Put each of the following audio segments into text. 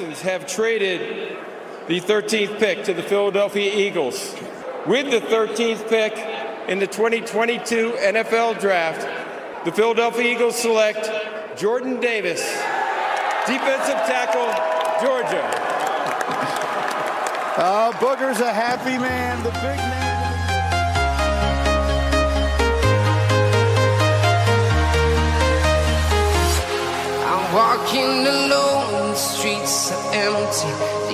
Texans have traded the 13th pick to the Philadelphia Eagles. With the 13th pick in the 2022 NFL Draft, the Philadelphia Eagles select Jordan Davis, defensive tackle, Georgia. Uh, Booger's a happy man, the big man. I'm walking alone, streets are empty.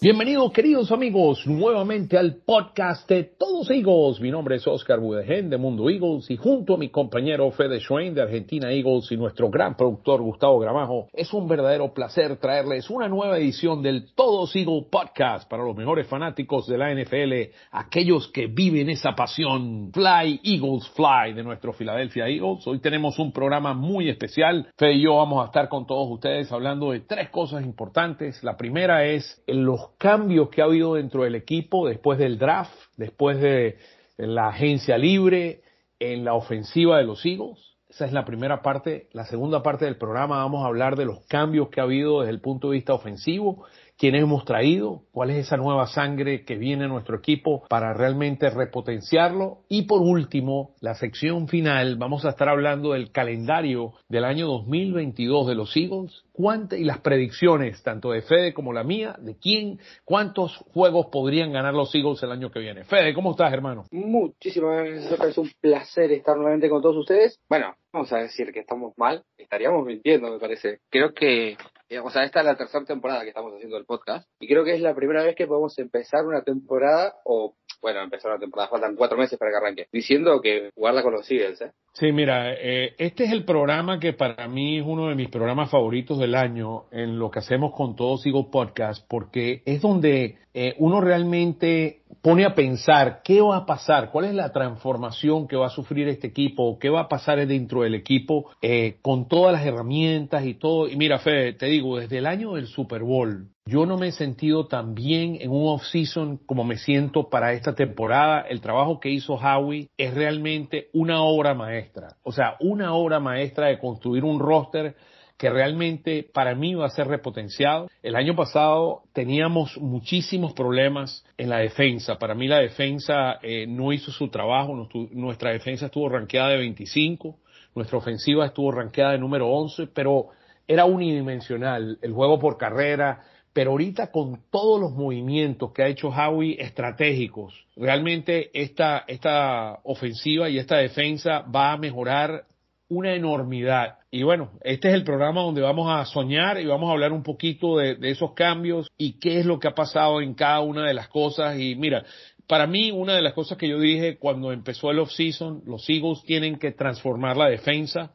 Bienvenidos queridos amigos nuevamente al podcast de Todos Eagles. Mi nombre es Oscar Budegen de Mundo Eagles y junto a mi compañero Fede Schwein de Argentina Eagles y nuestro gran productor Gustavo Gramajo, es un verdadero placer traerles una nueva edición del Todos Eagles podcast para los mejores fanáticos de la NFL, aquellos que viven esa pasión Fly Eagles Fly de nuestro Philadelphia Eagles. Hoy tenemos un programa muy especial. Fede y yo vamos a estar con todos ustedes hablando de tres cosas importantes. La primera es los cambios que ha habido dentro del equipo después del draft, después de la agencia libre, en la ofensiva de los Eagles. Esa es la primera parte. La segunda parte del programa vamos a hablar de los cambios que ha habido desde el punto de vista ofensivo, quiénes hemos traído, cuál es esa nueva sangre que viene a nuestro equipo para realmente repotenciarlo. Y por último, la sección final, vamos a estar hablando del calendario del año 2022 de los Eagles cuántas y las predicciones, tanto de Fede como la mía, de quién, cuántos juegos podrían ganar los Eagles el año que viene. Fede, ¿cómo estás, hermano? Muchísimas gracias. Es un placer estar nuevamente con todos ustedes. Bueno, vamos a decir que estamos mal. Estaríamos mintiendo, me parece. Creo que, o sea, esta es la tercera temporada que estamos haciendo el podcast. Y creo que es la primera vez que podemos empezar una temporada, o bueno, empezar una temporada, faltan cuatro meses para que arranque, diciendo que guarda con los Eagles, ¿eh? Sí, mira, eh, este es el programa que para mí es uno de mis programas favoritos del año en lo que hacemos con Todos Eagles Podcast, porque es donde eh, uno realmente pone a pensar qué va a pasar, cuál es la transformación que va a sufrir este equipo, qué va a pasar dentro del equipo eh, con todas las herramientas y todo. Y mira, Fede, te digo, desde el año del Super Bowl, yo no me he sentido tan bien en un off-season como me siento para esta temporada. El trabajo que hizo Howie es realmente una obra maestra. O sea, una obra maestra de construir un roster que realmente para mí va a ser repotenciado. El año pasado teníamos muchísimos problemas en la defensa. Para mí la defensa eh, no hizo su trabajo. Nuestra defensa estuvo ranqueada de 25, nuestra ofensiva estuvo ranqueada de número 11, pero era unidimensional. El juego por carrera, pero ahorita con todos los movimientos que ha hecho Howie estratégicos, realmente esta, esta ofensiva y esta defensa va a mejorar una enormidad. Y bueno, este es el programa donde vamos a soñar y vamos a hablar un poquito de, esos cambios y qué es lo que ha pasado en cada una de las cosas. Y mira, para mí una de las cosas que yo dije cuando empezó el off-season, los Eagles tienen que transformar la defensa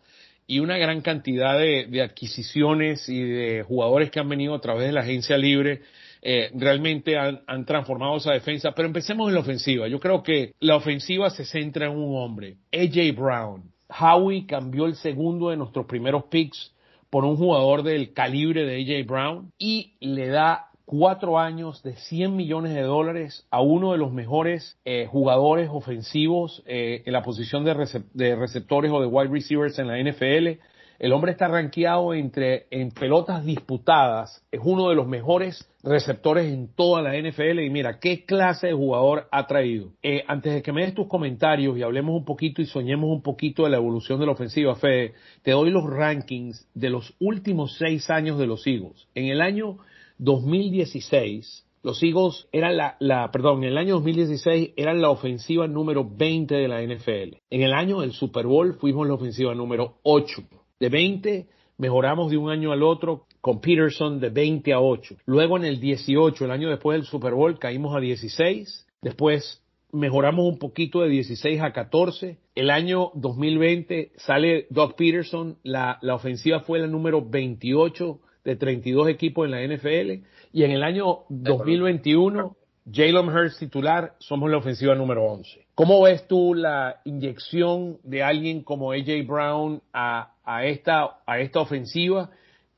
y una gran cantidad de, adquisiciones y de jugadores que han venido a través de la agencia libre eh, realmente han, transformado esa defensa. Pero empecemos en la ofensiva. Yo creo que la ofensiva se centra en un hombre, AJ Brown. Howie cambió el segundo de nuestros primeros picks por un jugador del calibre de AJ Brown y le da cuatro años de 100 millones de dólares a uno de los mejores eh, jugadores ofensivos eh, en la posición de, recep de, receptores o de wide receivers en la NFL. El hombre está rankeado entre en pelotas disputadas, es uno de los mejores receptores en toda la NFL y mira qué clase de jugador ha traído. Eh, antes de que me des tus comentarios y hablemos un poquito y soñemos un poquito de la evolución de la ofensiva, Fede, te doy los rankings de los últimos seis años de los Eagles. En el año 2016, los Eagles eran la, la, perdón, en el año 2016 eran la ofensiva número 20 de la NFL. En el año del Super Bowl fuimos la ofensiva número 8. De 20 mejoramos de un año al otro con Peterson de 20 a 8. Luego en el 18, el año después del Super Bowl, caímos a 16. Después mejoramos un poquito de 16 a 14. El año 2020 sale Doug Peterson, la, la ofensiva fue la número 28 de 32 equipos en la NFL. Y en el año 2021, Jalen Hurts titular, somos la ofensiva número 11. ¿Cómo ves tú la inyección de alguien como AJ Brown a, a, esta, a esta ofensiva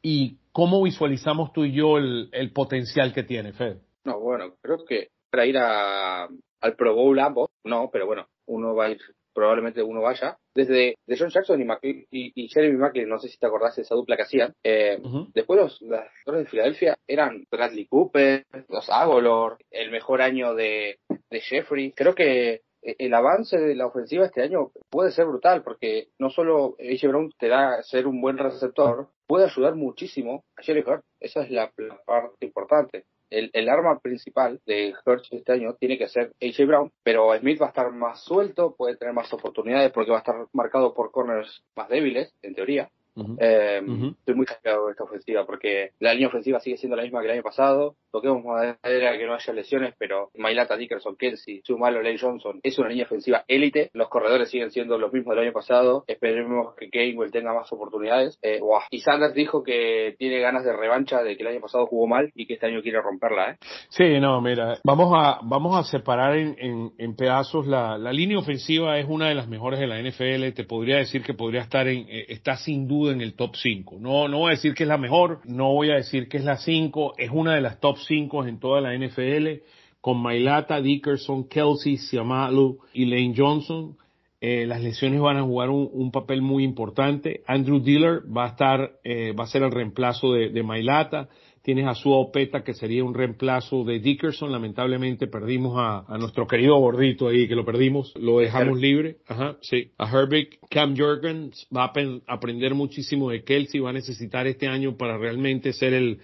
y cómo visualizamos tú y yo el, el potencial que tiene, Fed? No, bueno, creo que para ir a, al Pro Bowl ambos, no, pero bueno, uno va a ir probablemente uno vaya. Desde de John Jackson y, y, Jeremy Macklin, no sé si te acordás de esa dupla que hacían. Eh, después los, los de Filadelfia eran Bradley Cooper, los Agolor, el mejor año de, de Jeffrey. Creo que el avance de la ofensiva este año puede ser brutal porque no solo AJ Brown te da ser un buen receptor, puede ayudar muchísimo a Jerry Hurt. Esa es la, parte importante. El, el, arma principal de Hurts este año tiene que ser AJ Brown, pero Smith va a estar más suelto, puede tener más oportunidades porque va a estar marcado por corners más débiles, en teoría. Eh, estoy muy cambiado de esta ofensiva porque la línea ofensiva sigue siendo la misma que el año pasado. Toquemos madera que no haya lesiones, pero Mailata, Dickerson, Kelsey, Chumalo, Lane Johnson es una línea ofensiva élite. Los corredores siguen siendo los mismos del año pasado. Esperemos que Gainwell tenga más oportunidades. Eh, y Sanders dijo que tiene ganas de revancha de que el año pasado jugó mal y que este año quiere romperla. ¿eh? Sí, no, mira, vamos a, vamos a separar en, en, pedazos. La, la línea ofensiva es una de las mejores de la NFL. Te podría decir que podría estar en, eh, está sin duda en el top 5. No, no voy a decir que es la mejor, no voy a decir que es la 5, es una de las top 5 en toda la NFL, con Mailata, Dickerson, Kelsey, Siamalu y Lane Johnson. Eh, las lesiones van a jugar un, papel muy importante. Andrew Diller va a estar, eh, va a ser el reemplazo de, de Mailata. Tienes a Sua Opeta, que sería un reemplazo de Dickerson. Lamentablemente perdimos a, nuestro querido gordito ahí, que lo perdimos. Lo dejamos libre. Ajá, sí. A Herbig, Cam Jurgens va a aprender muchísimo de Kelsey. Va a necesitar este año para realmente ser el,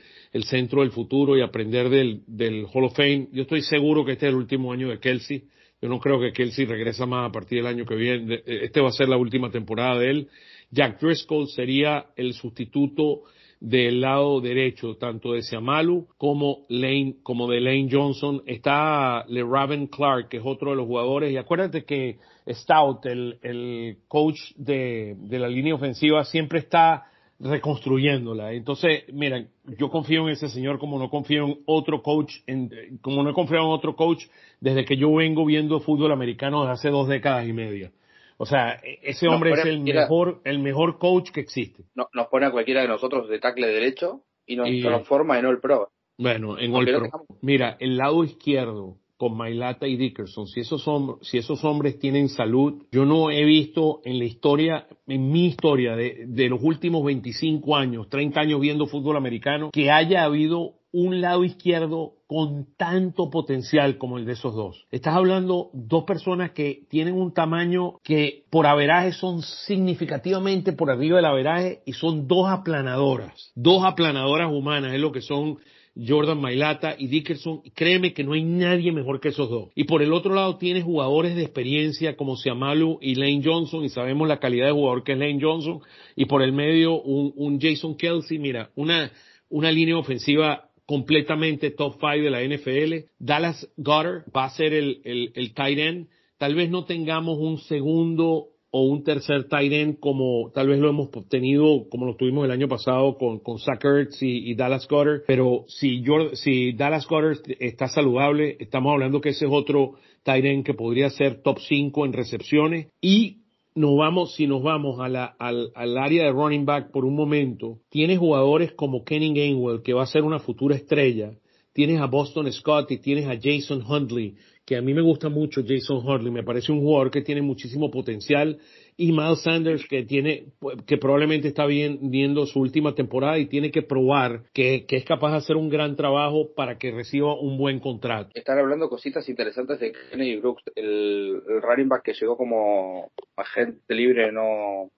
centro del futuro y aprender del, del Hall of Fame. Yo estoy seguro que este es el último año de Kelsey. Yo no creo que Kelsey regresa más a partir del año que viene. Este va a ser la última temporada de él. Jack Driscoll sería el sustituto del lado derecho, tanto de Siamalu como Lane, como de Lane Johnson. Está LeRaven Clark, que es otro de los jugadores. Y acuérdate que Stout, el, el coach de, de la línea ofensiva, siempre está reconstruyéndola. Entonces, mira, yo confío en ese señor como no confío en otro coach, en, como no he confiado en otro coach desde que yo vengo viendo fútbol americano desde hace dos décadas y media. O sea, e-, ese hombre es el mejor, el mejor coach que existe. No, nos pone a cualquiera de nosotros de tackle derecho y nos transforma en All Pro. Bueno, en All Pro. Mira, el lado izquierdo con Mailata y Dickerson, si esos, hombres, si esos hombres tienen salud, yo no he visto en la historia, en mi historia de, de los últimos 25 años, 30 años viendo fútbol americano, que haya habido un lado izquierdo con tanto potencial como el de esos dos. Estás hablando dos personas que tienen un tamaño que por averaje son significativamente por arriba del averaje y son dos aplanadoras, dos aplanadoras humanas, es lo que son Jordan Mailata y Dickerson. Créeme que no hay nadie mejor que esos dos. Y por el otro lado tienes jugadores de experiencia como Siamalu y Lane Johnson y sabemos la calidad de jugador que es Lane Johnson. Y por el medio un, un Jason Kelsey, mira, una, una línea ofensiva completamente top five de la NFL. Dallas Goddard va a ser el, el, el tight end. Tal vez no tengamos un segundo o un tercer tight end como tal vez lo hemos obtenido como lo tuvimos el año pasado con, con Zach Ertz y, Dallas Goddard, pero si, si Dallas Goddard está saludable, estamos hablando que ese es otro tight end que podría ser top 5 en recepciones y nos vamos, si nos vamos a la, al, al, área de running back por un momento, tienes jugadores como Kenny Gainwell, que va a ser una futura estrella, tienes a Boston Scott y tienes a Jason Huntley, que a mí me gusta mucho Jason Huntley, me parece un jugador que tiene muchísimo potencial y Miles Sanders que tiene, que probablemente está viendo su última temporada y tiene que probar que, es capaz de hacer un gran trabajo para que reciba un buen contrato. Están hablando cositas interesantes de Kennedy Brooks, el, el running back que llegó como agente libre, no,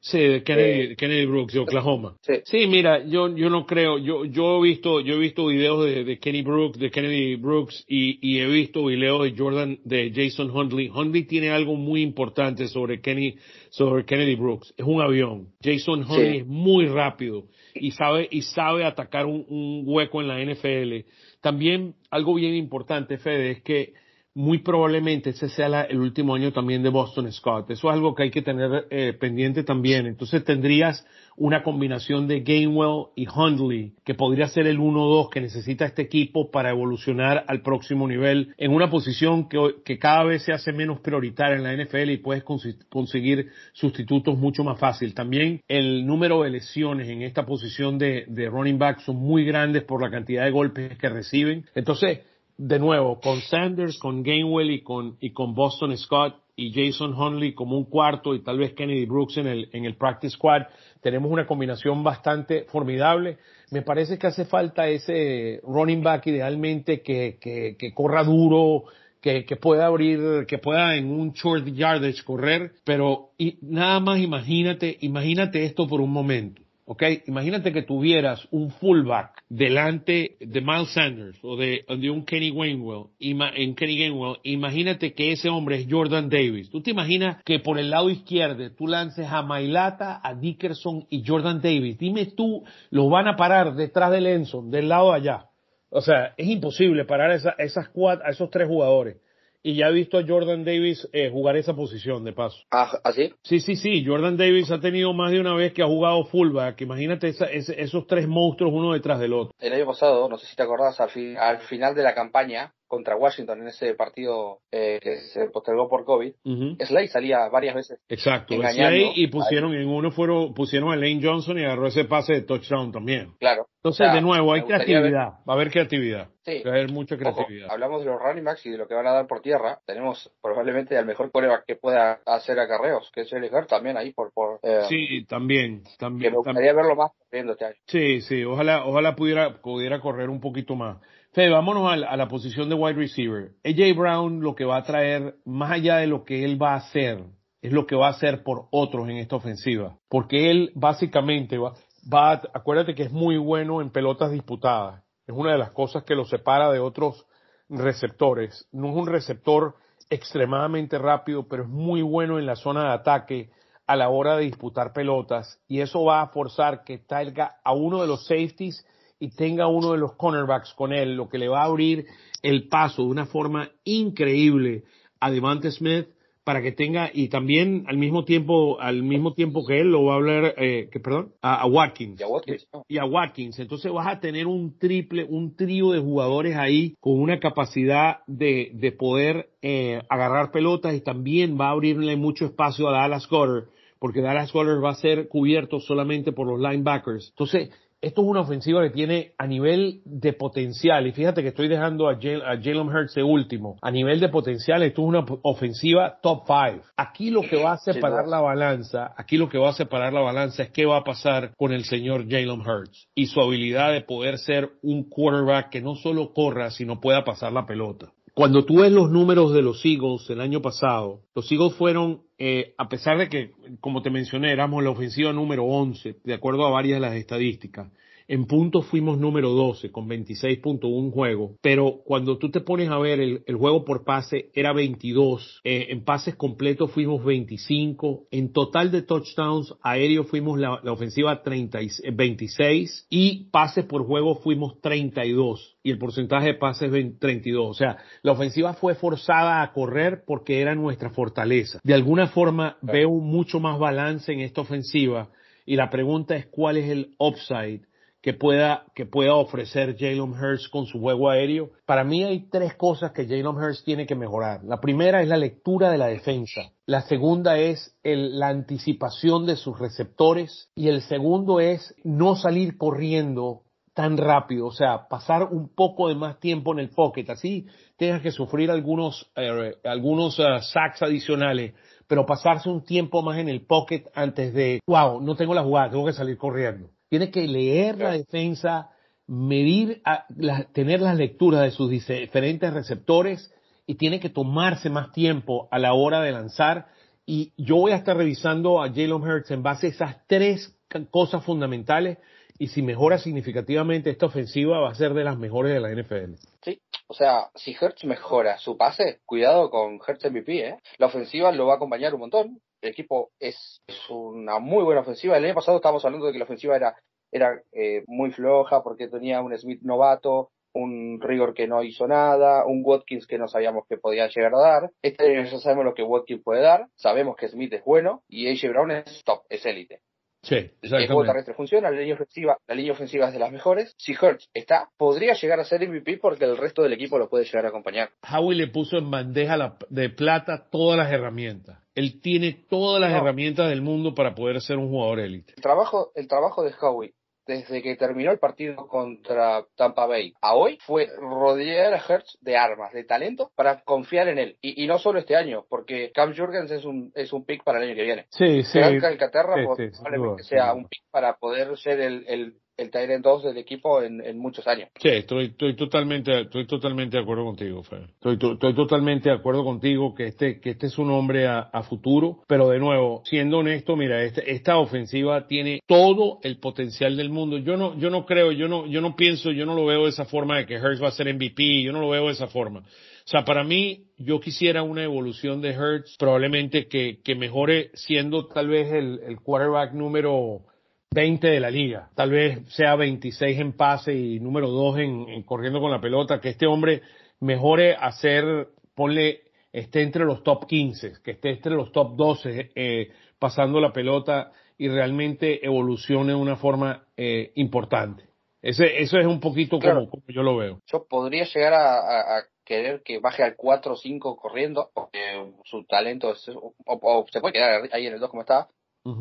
sí, de Kennedy, Kennedy, Brooks de Oklahoma. Sí. mira, yo, yo no creo, yo, yo he visto, yo he visto videos de, de Kenny Brooks, de Kennedy Brooks y, y, he visto videos de Jordan, de Jason Huntley. Huntley tiene algo muy importante sobre Kenny, sobre Kennedy Brooks. Es un avión. Jason Huntley es muy rápido y sabe, y sabe atacar un, un hueco en la NFL. También algo bien importante, Fede, es que muy probablemente ese sea el último año también de Boston Scott. Eso es algo que hay que tener eh, pendiente también. Entonces tendrías una combinación de Gainwell y Hundley, que podría ser el 1-2 que necesita este equipo para evolucionar al próximo nivel en una posición que, que cada vez se hace menos prioritaria en la NFL y puedes conseguir sustitutos mucho más fácil. También el número de lesiones en esta posición de, de running back son muy grandes por la cantidad de golpes que reciben. Entonces, de nuevo, con Sanders, con Gainwell y con, y con Boston Scott, y Jason Hunley como un cuarto y tal vez Kennedy Brooks en el, en el practice squad, tenemos una combinación bastante formidable. Me parece que hace falta ese running back idealmente que, que, que corra duro, que, que, pueda abrir, que pueda en un short yardage correr, pero nada más imagínate, imagínate esto por un momento. ¿Ok? Imagínate que tuvieras un fullback delante de Miles Sanders o de, de un Kenny Gainwell, en Kenny Gainwell, imagínate que ese hombre es Jordan Davis. ¿Tú te imaginas que por el lado izquierdo tú lances a Mailata, a Dickerson y Jordan Davis? Dime tú, los van a parar detrás de Lenson, del lado de allá. O sea, es imposible parar esa, esas cuatro, a esos tres jugadores y ya he visto a Jordan Davis eh, jugar esa posición de paso. ¿Ah, ¿así? Sí, sí, sí. Jordan Davis ha tenido más de una vez que ha jugado fullback. Imagínate esa, ese, esos tres monstruos uno detrás del otro. El año pasado, no sé si te acordás, al, fin, al final de la campaña contra Washington en ese partido eh, que se postergó por COVID, uh -huh. Slade salía varias veces. Exacto, Slade y pusieron en uno fueron pusieron a Lane Johnson y agarró ese pase de touchdown también. Claro. Entonces, o sea, de nuevo, hay creatividad, ver... va a haber creatividad. Sí. Va a haber mucha creatividad. Ojo, hablamos de los running backs y de lo que van a dar por tierra. Tenemos probablemente al mejor coreback que pueda hacer acarreos, que es Hurts también ahí por... por eh, sí, también. también que me gustaría también. verlo más corriendo este año. Sí, sí, ojalá, ojalá pudiera, pudiera correr un poquito más. Fede, vámonos a, la posición de wide receiver. AJ Brown lo que va a traer, más allá de lo que él va a hacer, es lo que va a hacer por otros en esta ofensiva. Porque él básicamente va, va acuérdate que es muy bueno en pelotas disputadas. Es una de las cosas que lo separa de otros receptores. No es un receptor extremadamente rápido, pero es muy bueno en la zona de ataque a la hora de disputar pelotas. Y eso va a forzar que salga a uno de los safeties y tenga uno de los cornerbacks con él, lo que le va a abrir el paso de una forma increíble a Devante Smith para que tenga y también al mismo tiempo al mismo tiempo que él lo va a hablar eh, que perdón a, a Watkins, y a Watkins no. y a Watkins. Entonces vas a tener un triple un trío de jugadores ahí con una capacidad de, de poder eh, agarrar pelotas y también va a abrirle mucho espacio a Dallas Goddard porque Dallas Goddard va a ser cubierto solamente por los linebackers. Entonces esto es una ofensiva que tiene a nivel de potencial, y fíjate que estoy dejando a Jalen Hurts de último, a nivel de potencial esto es una ofensiva top 5. Aquí lo que va a separar la balanza, aquí lo que va a separar la balanza es qué va a pasar con el señor Jalen Hurts y su habilidad de poder ser un quarterback que no solo corra, sino pueda pasar la pelota. Cuando tú ves los números de los Eagles el año pasado, los Eagles fueron, eh, a pesar de que, como te mencioné, éramos la ofensiva número 11, de acuerdo a varias de las estadísticas, en puntos fuimos número 12 con 26.1 juego, pero cuando tú te pones a ver el, el juego por pase era 22, eh, en pases completos fuimos 25, en total de touchdowns aéreos fuimos la, la ofensiva 30, 26 y pases por juego fuimos 32 y el porcentaje de pases 20, 32. O sea, la ofensiva fue forzada a correr porque era nuestra fortaleza. De alguna forma veo mucho más balance en esta ofensiva y la pregunta es cuál es el upside que pueda, que pueda ofrecer Jalen Hurts con su juego aéreo. Para mí hay tres cosas que Jalen Hurts tiene que mejorar. La primera es la lectura de la defensa. La segunda es la anticipación de sus receptores. Y el segundo es no salir corriendo tan rápido, o sea, pasar un poco de más tiempo en el pocket, así tengas que sufrir algunos, eh, algunos uh, sacks adicionales, pero pasarse un tiempo más en el pocket antes de, wow, no tengo la jugada, tengo que salir corriendo. Tiene que leer la defensa, medir, la, tener las lecturas de sus diferentes receptores y tiene que tomarse más tiempo a la hora de lanzar. Y yo voy a estar revisando a Jalen Hurts en base a esas tres cosas fundamentales y si mejora significativamente esta ofensiva va a ser de las mejores de la NFL. Sí, o sea, si Hertz mejora su pase, cuidado con Hertz MVP, ¿eh? La ofensiva lo va a acompañar un montón. El equipo es, una muy buena ofensiva. El año pasado estábamos hablando de que la ofensiva era, era eh, muy floja porque tenía un Smith novato, un Rigor que no hizo nada, un Watkins que no sabíamos que podía llegar a dar. Este año ya sabemos lo que Watkins puede dar, sabemos que Smith es bueno y AJ Brown es top, es élite. Sí, el juego terrestre funciona, la línea ofensiva, la línea ofensiva es de las mejores. Si Hurts está, podría llegar a ser MVP porque el resto del equipo lo puede llegar a acompañar. Howie le puso en bandeja la, de plata todas las herramientas. Él tiene todas las no. herramientas del mundo para poder ser un jugador élite. El trabajo, el trabajo de Howie desde que terminó el partido contra Tampa Bay a hoy fue rodear a Hertz de armas, de talento para confiar en él. Y, y no solo este año, porque Cam Jurgens es un, es un pick para el año que viene. Sí, sí. Sí, pues, sí, probablemente sea un pick para poder ser el, el, el Tyrant 2 del equipo en, en muchos años. Sí, estoy, estoy totalmente, estoy totalmente de acuerdo contigo, Fer. Estoy, to- estoy totalmente de acuerdo contigo que este, que este es un hombre a, a futuro, pero de nuevo, siendo honesto, mira, este- esta ofensiva tiene todo el potencial del mundo. Yo no, yo no creo, yo no, yo no pienso, yo no lo veo de esa forma de que Hurts va a ser MVP, yo no lo veo de esa forma. O sea, para mí, yo quisiera una evolución de Hurts, probablemente que, que mejore siendo tal vez el, el quarterback número 20 de la liga. Tal vez sea 26 en pase y número 2 en, en corriendo con la pelota. Que este hombre mejore a ser, ponle, esté entre los top 15, que esté entre los top 12 eh, pasando la pelota y realmente evolucione de una forma eh, importante. Ese, eso es un poquito Claro. como, como yo lo veo. Yo podría llegar a, a- a querer que baje al 4 o 5 corriendo, porque su talento es, o, o se puede quedar ahí en el 2 como está,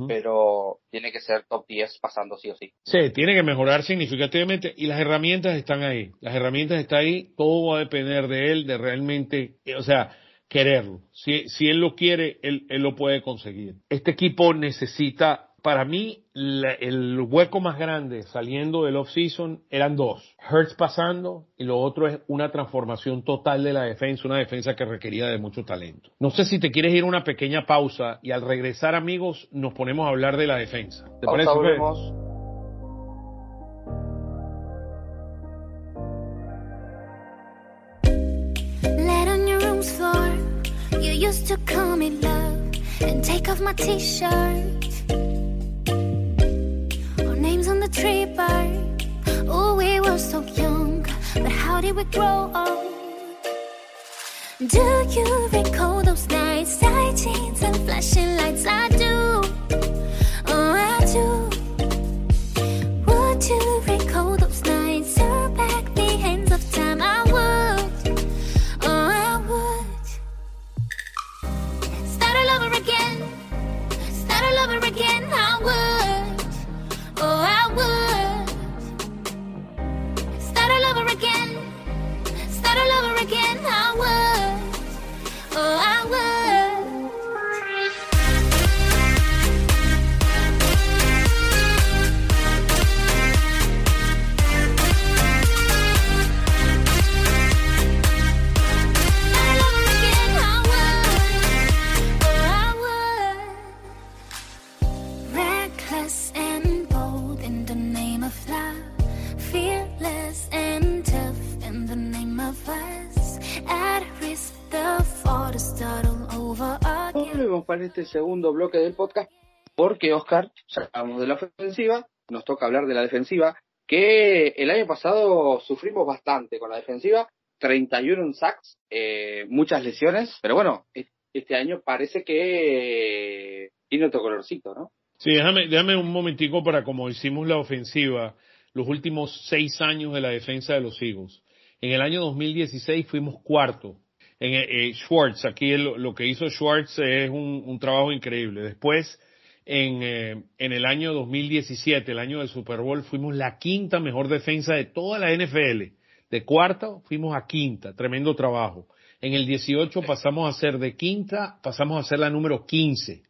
Pero tiene que ser top 10 pasando sí o sí. Sí, tiene que mejorar significativamente y las herramientas están ahí. Las herramientas están ahí, todo va a depender de él, de realmente, eh, o sea, quererlo. Si, si él lo quiere, él, él lo puede conseguir. Este equipo necesita, para mí, la- el hueco más grande saliendo del off-season eran dos. Hurts pasando y lo otro es una transformación total de la defensa, una defensa que requería de mucho talento. No sé si te quieres ir a una pequeña pausa y al regresar, amigos, nos ponemos a hablar de la defensa. ¿Te Pausa, parece? Volvemos. Laid on your room's floor, you used to call me love and take off my t-shirt. Our names on the tree bark. Oh, we were so young, but how did we grow up? Do you recall those nights, tight jeans and flashing lights? I do. Oh, I do. Would you Volvemos para este segundo bloque del podcast, porque Oscar, ya hablamos de la ofensiva, nos toca hablar de la defensiva, que el año pasado sufrimos bastante con la defensiva, 31 en sacks, eh, muchas lesiones, pero bueno, este año parece que tiene otro colorcito, ¿no? Sí, déjame, déjame un momentico para como hicimos la ofensiva los últimos seis años de la defensa de los Eagles. En el año 2016 fuimos cuarto. En eh, eh, Schwartz, aquí lo que hizo Schwartz es un, un trabajo increíble. Después, en, eh, en el año 2017, el año del Super Bowl, fuimos la quinta mejor defensa de toda la NFL. De cuarta fuimos a quinta, tremendo trabajo. En el 18 pasamos a ser de quinta, pasamos a ser la número 15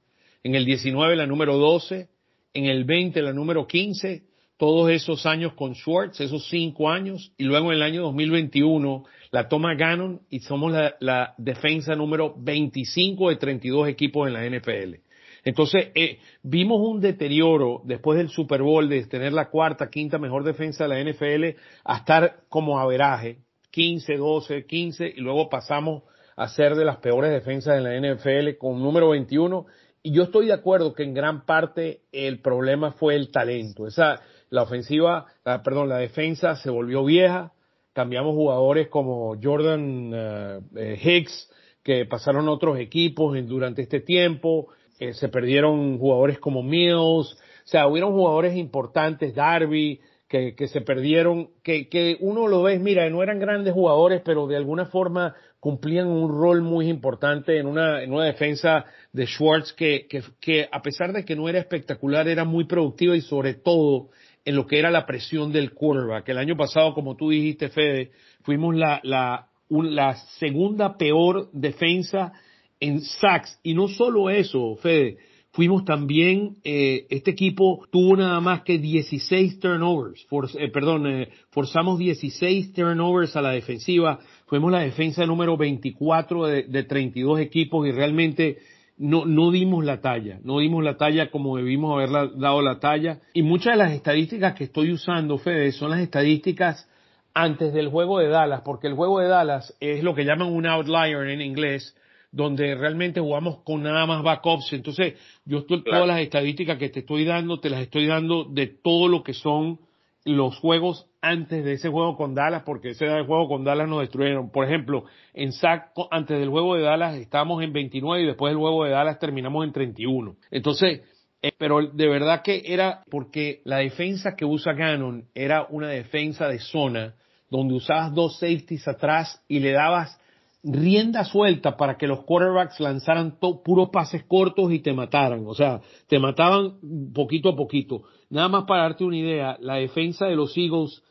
en el 19 la número 12, en el 20 la número 15, todos esos años con Schwartz, esos cinco años, y luego en el año 2021 la toma Gannon y somos la, defensa número 25 de 32 equipos en la NFL. Entonces, eh, vimos un deterioro después del Super Bowl de tener la cuarta, quinta mejor defensa de la NFL a estar como averaje, 15, 12, 15, y luego pasamos a ser de las peores defensas de la NFL con número 21. Y yo estoy de acuerdo que en gran parte el problema fue el talento. Esa, la ofensiva, perdón, la defensa se volvió vieja. Cambiamos jugadores como Jordan eh, eh, Hicks, que pasaron a otros equipos en- durante este tiempo. Eh, se perdieron jugadores como Mills. O sea, hubieron jugadores importantes, Darby, que, que se perdieron, que, que uno lo ve, mira, no eran grandes jugadores, pero de alguna forma cumplían un rol muy importante en una, en una defensa de Schwartz que, que a pesar de que no era espectacular, era muy productiva y sobre todo en lo que era la presión del quarterback. El año pasado, como tú dijiste, Fede, fuimos la, la, la segunda peor defensa en sacks. Y no solo eso, Fede, fuimos también, eh, este equipo tuvo nada más que 16 turnovers, eh, perdón, eh, forzamos 16 turnovers a la defensiva, fuimos la defensa número 24 de, de 32 equipos y realmente no, no dimos la talla, no dimos la talla como debimos haber dado la talla. Y muchas de las estadísticas que estoy usando, Fede, son las estadísticas antes del juego de Dallas, porque el juego de Dallas es lo que llaman un outlier en inglés, donde realmente jugamos con nada más backups. Entonces, yo estoy, todas las estadísticas que te estoy dando, te las estoy dando de todo lo que son los juegos antes de ese juego con Dallas, porque ese juego con Dallas nos destruyeron. Por ejemplo, en SAC, antes del juego de Dallas estábamos en 29 y después del juego de Dallas terminamos en 31. Entonces, eh, pero de verdad que era porque la defensa que usa Gannon era una defensa de zona donde usabas dos safeties atrás y le dabas rienda suelta para que los quarterbacks lanzaran puros pases cortos y te mataran. O sea, te mataban poquito a poquito. Nada más para darte una idea, la defensa de los Eagles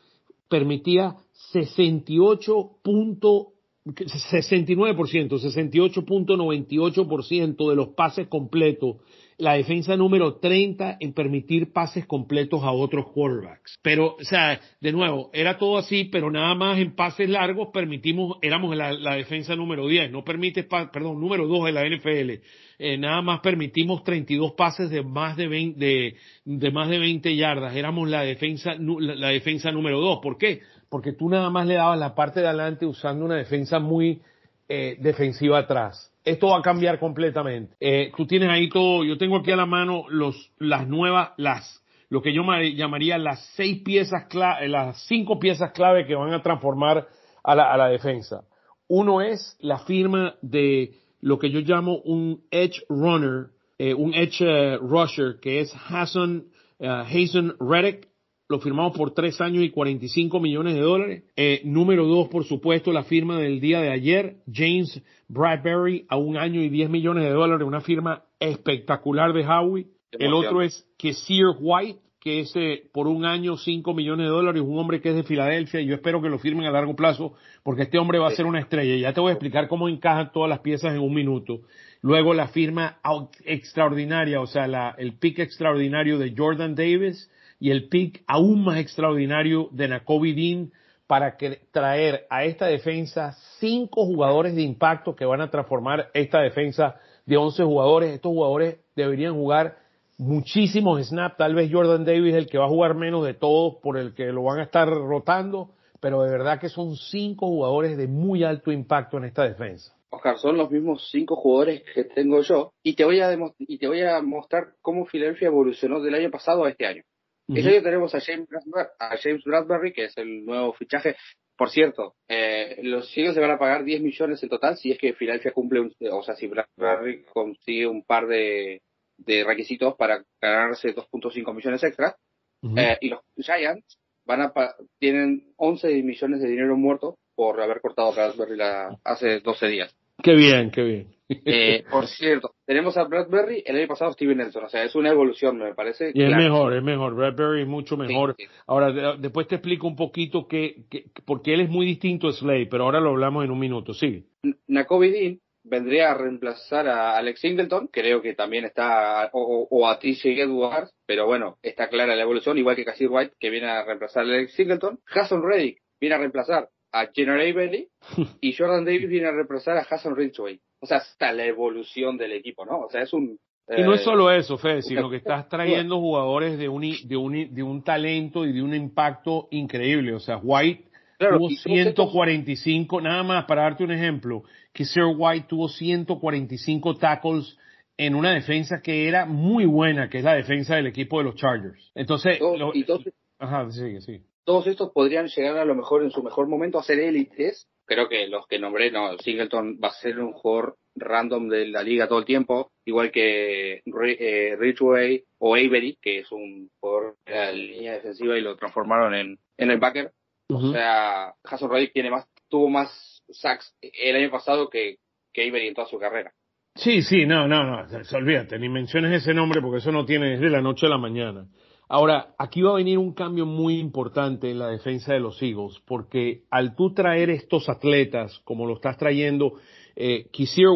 permitía 68 69%, 68.98% de los pases completos la defensa número 30 en permitir pases completos a otros quarterbacks. Pero, o sea, de nuevo, era todo así, pero nada más en pases largos permitimos, éramos la, la defensa número 10, no permite, perdón, número 2 en la NFL. Eh, nada más permitimos 32 pases de más de 20, de, de más de 20 yardas. Éramos la defensa, la, la defensa número 2. ¿Por qué? Porque tú nada más le dabas la parte de adelante usando una defensa muy eh, defensiva atrás esto va a cambiar completamente. Eh, tú tienes ahí todo, yo tengo aquí a la mano los, las nuevas, las, lo que yo llamaría las seis piezas clave, las cinco piezas clave que van a transformar a la, a la defensa. Uno es la firma de lo que yo llamo un edge runner, eh, un edge uh, rusher, que es Hassan, uh, Hazen Reddick, lo firmamos por tres años y 45 millones de dólares. Eh, número dos, por supuesto, la firma del día de ayer, James Bradbury, a un año y 10 millones de dólares, una firma espectacular de Howie. El otro es Kesir White, que es eh, por un año 5 millones de dólares, un hombre que es de Filadelfia y yo espero que lo firmen a largo plazo porque este hombre va a ser una estrella. Ya te voy a explicar cómo encajan todas las piezas en un minuto. Luego la firma extraordinaria, o sea, la, el pick extraordinario de Jordan Davis, y el pick aún más extraordinario de Nakobe Dean para que, traer a esta defensa cinco jugadores de impacto que van a transformar esta defensa de 11 jugadores. Estos jugadores deberían jugar muchísimos snaps. Tal vez Jordan Davis el que va a jugar menos de todos por el que lo van a estar rotando, pero de verdad que son cinco jugadores de muy alto impacto en esta defensa. Oscar, son los mismos cinco jugadores que tengo yo y te voy a, y te voy a mostrar cómo Filadelfia evolucionó del año pasado a este año. Ese año tenemos a James, Bradbury, a James Bradbury, que es el nuevo fichaje. Por cierto, eh, los Eagles se van a pagar 10 millones en total si es que Philadelphia cumple, un, o sea, si Bradbury consigue un par de, de requisitos para ganarse 2.5 millones extra. eh, y los Giants van a tienen 11 millones de dinero muerto por haber cortado a Bradbury la, hace 12 días. Qué bien, qué bien. Eh, por cierto, tenemos a Bradbury, el año pasado Steven Nelson, o sea, es una evolución, me parece. Y es mejor, es mejor, Bradbury es mucho mejor. Ahora, después te explico un poquito que, que, porque él es muy distinto a Slay, pero ahora lo hablamos en un minuto, sí. Nakobe Dean vendría a reemplazar a Alex Singleton, creo que también está, o, o a TJ Edwards, pero bueno, está clara la evolución, igual que Cassie White, que viene a reemplazar a Alex Singleton. Jason Reddick viene a reemplazar a Jenner Avery y Jordan Davis viene a reemplazar a Hassan Ridgway. O sea, está la evolución del equipo, ¿no? O sea, es un... y no es eh, solo eso, Fede, sino que estás trayendo jugadores de un, de un, de un talento y de un impacto increíble. O sea, White tuvo 145, nada más para darte un ejemplo, que Sir White tuvo 145 tackles en una defensa que era muy buena, que es la defensa del equipo de los Chargers. Entonces, y ajá, sigue, sí todos estos podrían llegar a lo mejor en su mejor momento a ser élites. Creo que los que nombré, no, Singleton va a ser un jugador random de la liga todo el tiempo, igual que eh, o Avery, que es un jugador de la línea defensiva y lo transformaron en, en el backer. O sea, Jason Reddick tiene más, tuvo más sacks el año pasado que, que Avery en toda su carrera. Sí, sí, no, no, no, olvídate, ni menciones ese nombre porque eso no tiene desde la noche a la mañana. Ahora, aquí va a venir un cambio muy importante en la defensa de los Eagles, porque al tú traer estos atletas, como lo estás trayendo, eh,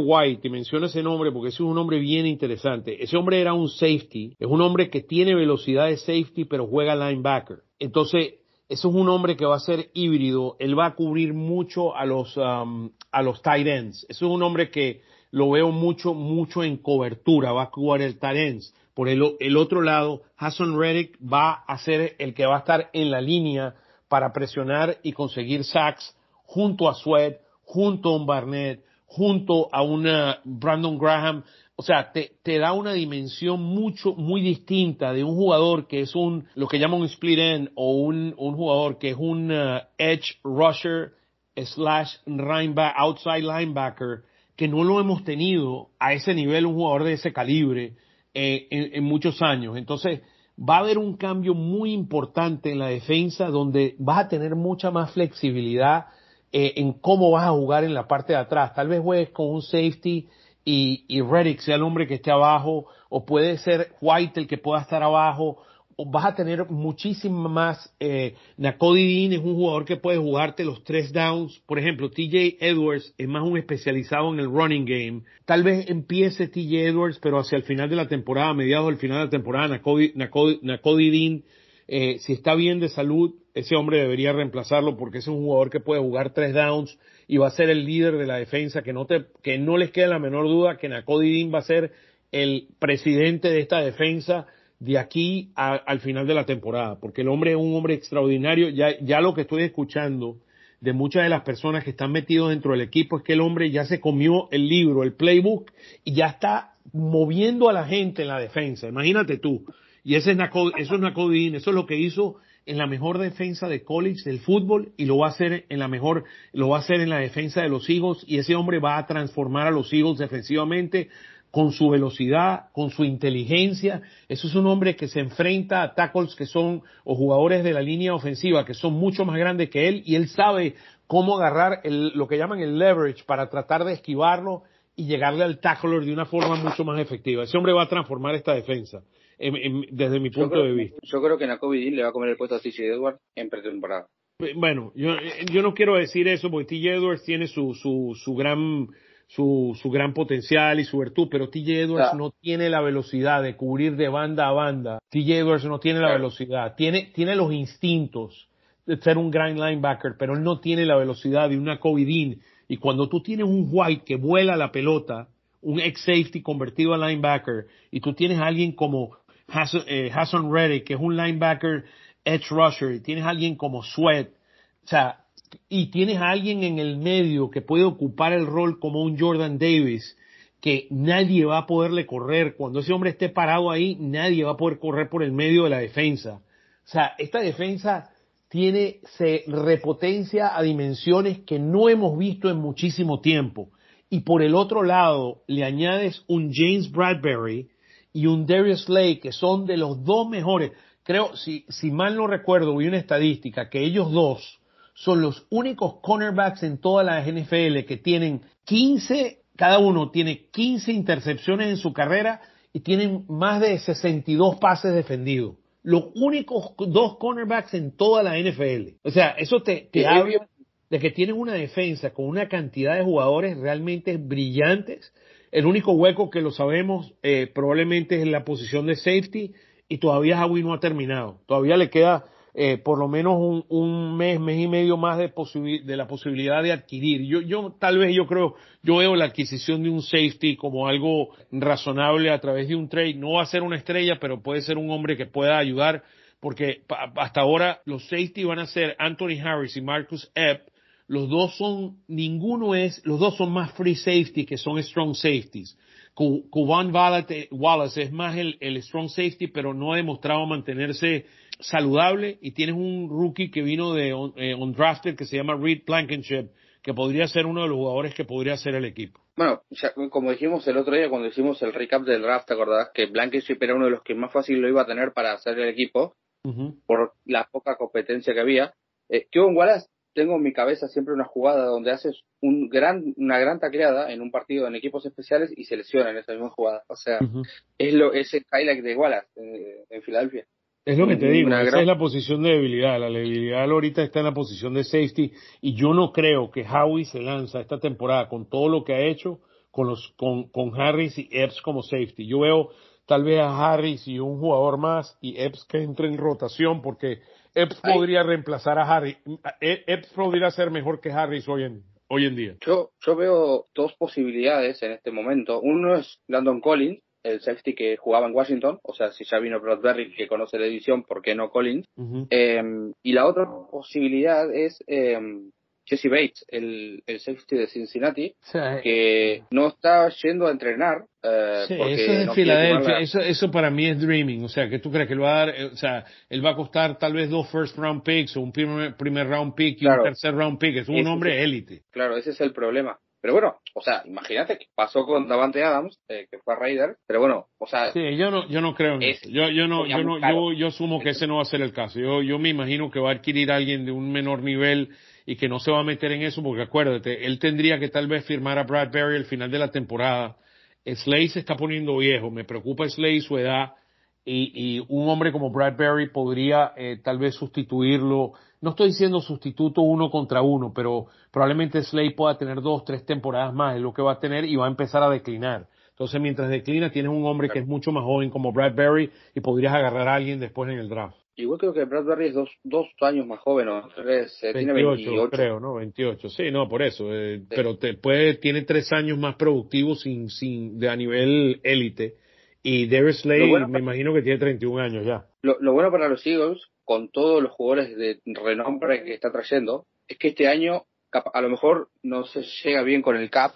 White, y menciono ese nombre porque ese es un hombre bien interesante. Ese hombre era un safety, es un hombre que tiene velocidad de safety, pero juega linebacker. Entonces, eso es un hombre que va a ser híbrido, él va a cubrir mucho a los, um, a los tight ends. Eso es un hombre que lo veo mucho, mucho en cobertura, va a cubrir el tight ends. Por el, otro lado, Hassan Reddick va a ser el que va a estar en la línea para presionar y conseguir sacks junto a Sweat, junto a un Barnett, junto a una Brandon Graham. O sea, te, te, da una dimensión mucho, muy distinta de un jugador que es un, lo que llaman un split end o un, un jugador que es un uh, edge rusher slash outside linebacker que no lo hemos tenido a ese nivel un jugador de ese calibre eh, en, en, muchos años. Entonces, va a haber un cambio muy importante en la defensa donde vas a tener mucha más flexibilidad eh, en cómo vas a jugar en la parte de atrás. Tal vez juegues con un safety y, y Reddick sea el hombre que esté abajo, o puede ser White el que pueda estar abajo, vas a tener muchísima más. Eh, Nakodi Dean es un jugador que puede jugarte los tres downs. Por ejemplo, TJ Edwards es más un especializado en el running game. Tal vez empiece TJ Edwards, pero hacia el final de la temporada, mediados del final de la temporada, Nakodi, Nakodi, Dean, eh, si está bien de salud, ese hombre debería reemplazarlo porque es un jugador que puede jugar tres downs y va a ser el líder de la defensa, que no, te, que no les quede la menor duda que Nakodi Dean va a ser el presidente de esta defensa de aquí a, al final de la temporada, porque el hombre es un hombre extraordinario. Ya, ya lo que estoy escuchando de muchas de las personas que están metidos dentro del equipo es que el hombre ya se comió el libro, el playbook, y ya está moviendo a la gente en la defensa. Imagínate tú. Y ese es eso es Nacodín, eso es lo que hizo en la mejor defensa de college del fútbol y lo va a hacer en la mejor, lo va a hacer en la defensa de los Eagles y ese hombre va a transformar a los Eagles defensivamente con su velocidad, con su inteligencia. Eso es un hombre que se enfrenta a tackles que son, o jugadores de la línea ofensiva que son mucho más grandes que él y él sabe cómo agarrar el, lo que llaman el leverage para tratar de esquivarlo y llegarle al tackler de una forma mucho más efectiva. Ese hombre va a transformar esta defensa, en, en, desde mi punto creo, de vista. Yo creo que Nakobe Dean le va a comer el puesto a TJ Edwards en pretemporada. Bueno, yo, yo no quiero decir eso porque TJ Edwards tiene su, su, su gran su, su gran potencial y su virtud, pero TJ Edwards Claro. no tiene la velocidad de cubrir de banda a banda. TJ Edwards no tiene la Claro. velocidad, tiene, tiene los instintos de ser un gran linebacker, pero él no tiene la velocidad de una Kobe Dean. Y cuando tú tienes un White que vuela la pelota, un ex safety convertido a linebacker, y tú tienes a alguien como Hassan, eh, Hassan Reddick, que es un linebacker edge rusher, y tienes a alguien como Sweat, o sea, y tienes a alguien en el medio que puede ocupar el rol como un Jordan Davis, que nadie va a poderle correr. Cuando ese hombre esté parado ahí, nadie va a poder correr por el medio de la defensa. O sea, esta defensa tiene, se repotencia a dimensiones que no hemos visto en muchísimo tiempo. Y por el otro lado, le añades un James Bradbury y un Darius Slay, que son de los dos mejores. Creo, si, si mal no recuerdo, vi una estadística que ellos dos son los únicos cornerbacks en toda la NFL que tienen 15, cada uno tiene 15 intercepciones en su carrera y tienen más de 62 pases defendidos. Los únicos dos cornerbacks en toda la NFL. O sea, eso te, te habla de que tienen una defensa con una cantidad de jugadores realmente brillantes. El único hueco que lo sabemos eh, probablemente es en la posición de safety y todavía Howie no ha terminado. Todavía le queda eh, por lo menos un, un mes, mes y medio más de, de la posibilidad de adquirir. Yo, yo tal vez yo creo, yo veo la adquisición de un safety como algo razonable a través de un trade. No va a ser una estrella, pero puede ser un hombre que pueda ayudar porque hasta ahora los safety van a ser Anthony Harris y Marcus Epps. Los dos son, ninguno es, los dos son más free safety que son strong safeties. Cu- Cuban Wallace es más el, el strong safety, pero no ha demostrado mantenerse saludable. Y tienes un rookie que vino de un eh, undrafted que se llama Reed Blankenship, que podría ser uno de los jugadores que podría ser el equipo. Bueno, ya, como dijimos el otro día cuando hicimos el recap del draft, ¿te acordás? Que Blankenship era uno de los que más fácil lo iba a tener para hacer el equipo por la poca competencia que había. Eh, Kevin Wallace, tengo en mi cabeza siempre una jugada donde haces un gran, una gran tacleada en un partido en equipos especiales y se lesiona en esa misma jugada. O sea, es lo es el highlight de Wallace eh, en Filadelfia. Es lo que te digo, esa gran- es la posición de debilidad. La debilidad ahorita está en la posición de safety y yo no creo que Howie se lanza esta temporada con todo lo que ha hecho con los con, con Harris y Epps como safety. Yo veo tal vez a Harris y un jugador más y Epps que entre en rotación porque Epps Ay. podría reemplazar a Harris. E- Epps podría ser mejor que Harris hoy en hoy en día. Yo, yo veo dos posibilidades en este momento. Uno es Landon Collins, el safety que jugaba en Washington. O sea, si ya vino Bradbury, que conoce la división, ¿por qué no Collins? Eh, y la otra posibilidad es eh, Jesse Bates, el, el safety de Cincinnati, que no está yendo a entrenar. eh, Sí, porque eso es de no Filadelfia, eso, eso para mí es dreaming, o sea, que tú crees que él va a dar, o sea, él va a costar tal vez dos first round picks o un primer, primer round pick y Claro. un tercer round pick, es un Ese hombre élite. Claro, ese es el problema. Pero bueno, o sea, imagínate que pasó con Davante Adams, eh, que fue a Raider, pero bueno, o sea, Sí, yo no, yo no creo en Es- eso. Yo, yo no, yo no, yo, yo asumo que ese no va a ser el caso. Yo, yo me imagino que va a adquirir a alguien de un menor nivel y que no se va a meter en eso porque acuérdate, él tendría que tal vez firmar a Bradbury al final de la temporada. Slay se está poniendo viejo, me preocupa Slay su edad y, y un hombre como Bradbury podría eh, tal vez sustituirlo. No estoy diciendo sustituto uno contra uno, pero probablemente Slay pueda tener dos, tres temporadas más, es lo que va a tener y va a empezar a declinar. Entonces, mientras declina, tienes un hombre que es mucho más joven como Bradbury y podrías agarrar a alguien después en el draft. igual creo que Bradbury es dos, dos años más joven, o tres, eh, tiene 28, 28. creo, ¿no? 28. Sí, no, por eso. eh, Pero te puede, tiene tres años más productivo sin, sin, de a nivel élite. Y Darius bueno- me imagino que tiene 31 años ya. Lo, lo bueno para los Eagles, con todos los jugadores de renombre que está trayendo, es que este año a lo mejor no se llega bien con el cap,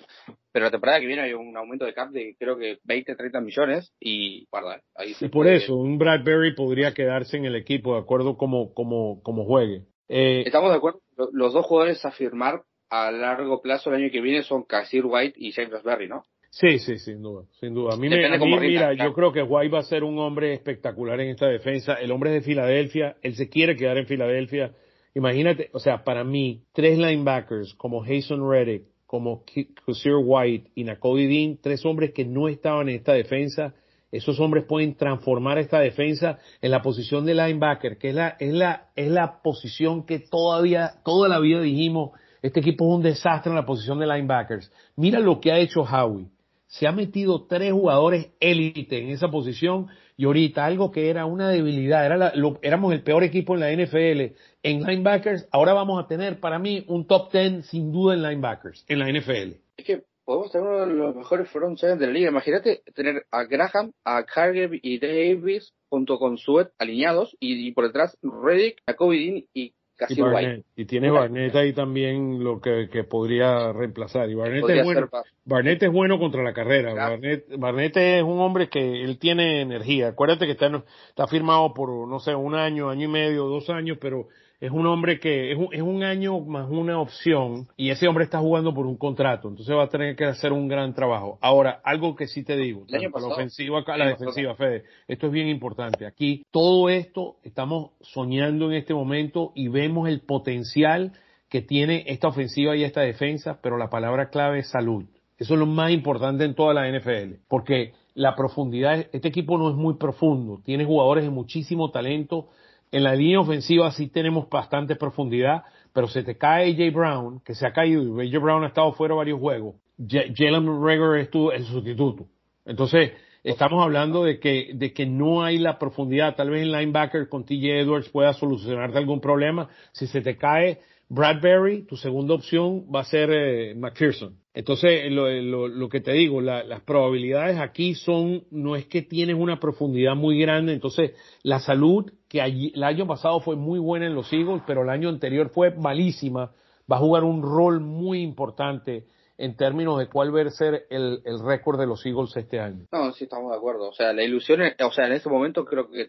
pero la temporada que viene hay un aumento de cap de creo que 20, 30 millones y guarda, ahí se Y por puede- eso, un Bradbury podría quedarse en el equipo de acuerdo como, como, como juegue. Eh, Estamos de acuerdo, Lo- los dos jugadores a firmar a largo plazo el año que viene son Casir White y James Berry, ¿no? Sí, sí, sin duda, sin duda. A mí, me, a mí, rinda, mira, claro. yo creo que White va a ser un hombre espectacular en esta defensa. El hombre es de Filadelfia, él se quiere quedar en Filadelfia. Imagínate, o sea, para mí, tres linebackers como Jason Reddick, como Kusir White y Nakodi Dean, tres hombres que no estaban en esta defensa, esos hombres pueden transformar esta defensa en la posición de linebacker, que es la, es la, es la posición que todavía, toda la vida dijimos, este equipo es un desastre en la posición de linebackers. Mira lo que ha hecho Howie. Se ha metido tres jugadores élite en esa posición y ahorita algo que era una debilidad, era la- lo- éramos el peor equipo en la NFL en linebackers, ahora vamos a tener para mí un top 10 sin duda en linebackers en la NFL. Es que podemos tener uno de los mejores front seven de la liga. Imagínate tener a Graham, a Hargrave y Davis junto con Sweat alineados y, por detrás Reddick, a Dean y Y. Barnett. y tiene Barnett ahí también lo que, que podría reemplazar. Y Barnett Podría es, bueno, ser Barnett es bueno contra la carrera. Claro. Barnett, Barnett es un hombre que él tiene energía. Acuérdate que está, está firmado por, no sé, un año, año y medio, dos años, pero es un hombre que es un, es un año más una opción y ese hombre está jugando por un contrato. Entonces va a tener que hacer un gran trabajo. Ahora, algo que sí te digo, tanto la ofensiva, la defensiva, Fede, esto es bien importante. Aquí todo esto estamos soñando en este momento y vemos el potencial que tiene esta ofensiva y esta defensa, pero la palabra clave es salud. Eso es lo más importante en toda la NFL, porque la profundidad, este equipo no es muy profundo, tiene jugadores de muchísimo talento. En la línea ofensiva sí tenemos bastante profundidad, pero se te cae AJ Brown, que se ha caído, AJ Brown ha estado fuera varios juegos. Ja- Jalen Rager es tu, el sustituto. Entonces, estamos hablando de que, de que no hay la profundidad. Tal vez el linebacker con TJ Edwards pueda solucionarte algún problema. Si se te cae Bradbury, tu segunda opción va a ser eh, McPherson. Entonces, lo, lo- lo que te digo, la- las probabilidades aquí son, no es que tienes una profundidad muy grande, entonces la salud, que allí- el año pasado fue muy buena en los Eagles, pero el año anterior fue malísima, va a jugar un rol muy importante en términos de cuál va a ser el, récord de los Eagles este año. No, sí, estamos de acuerdo. O sea, la ilusión, o sea, en este momento creo que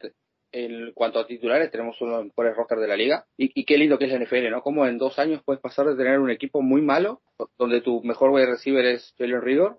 en cuanto a titulares tenemos uno de los mejores rosters de la liga. Y, y qué lindo que es la NFL, ¿no? Como en dos años puedes pasar de tener un equipo muy malo, donde tu mejor wide receiver es Jalen Rigor,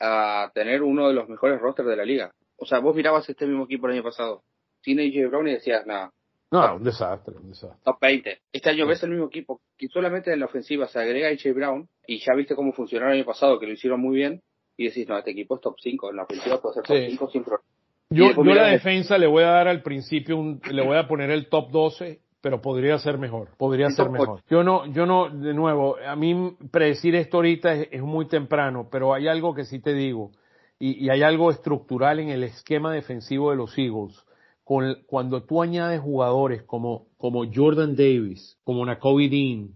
a tener uno de los mejores rosters de la liga. O sea, vos mirabas este mismo equipo el año pasado, sin AJ Brown y decías, nada, No, un desastre, un desastre. top 20. Este año ves el mismo equipo, que solamente en la ofensiva se agrega AJ Brown, y ya viste cómo funcionó el año pasado, que lo hicieron muy bien, y decís, no, este equipo es top 5, en la ofensiva puede ser top Sí. 5 sin problema. Yo, después yo la defensa le voy a dar al principio, un, le voy a poner el top 12, pero podría ser mejor, podría ser mejor. Yo no, yo no, de nuevo, a mí predecir esto ahorita es, es muy temprano, pero hay algo que sí te digo, y, y hay algo estructural en el esquema defensivo de los Eagles. Con, cuando tú añades jugadores como, como Jordan Davis, como Nakobe Dean,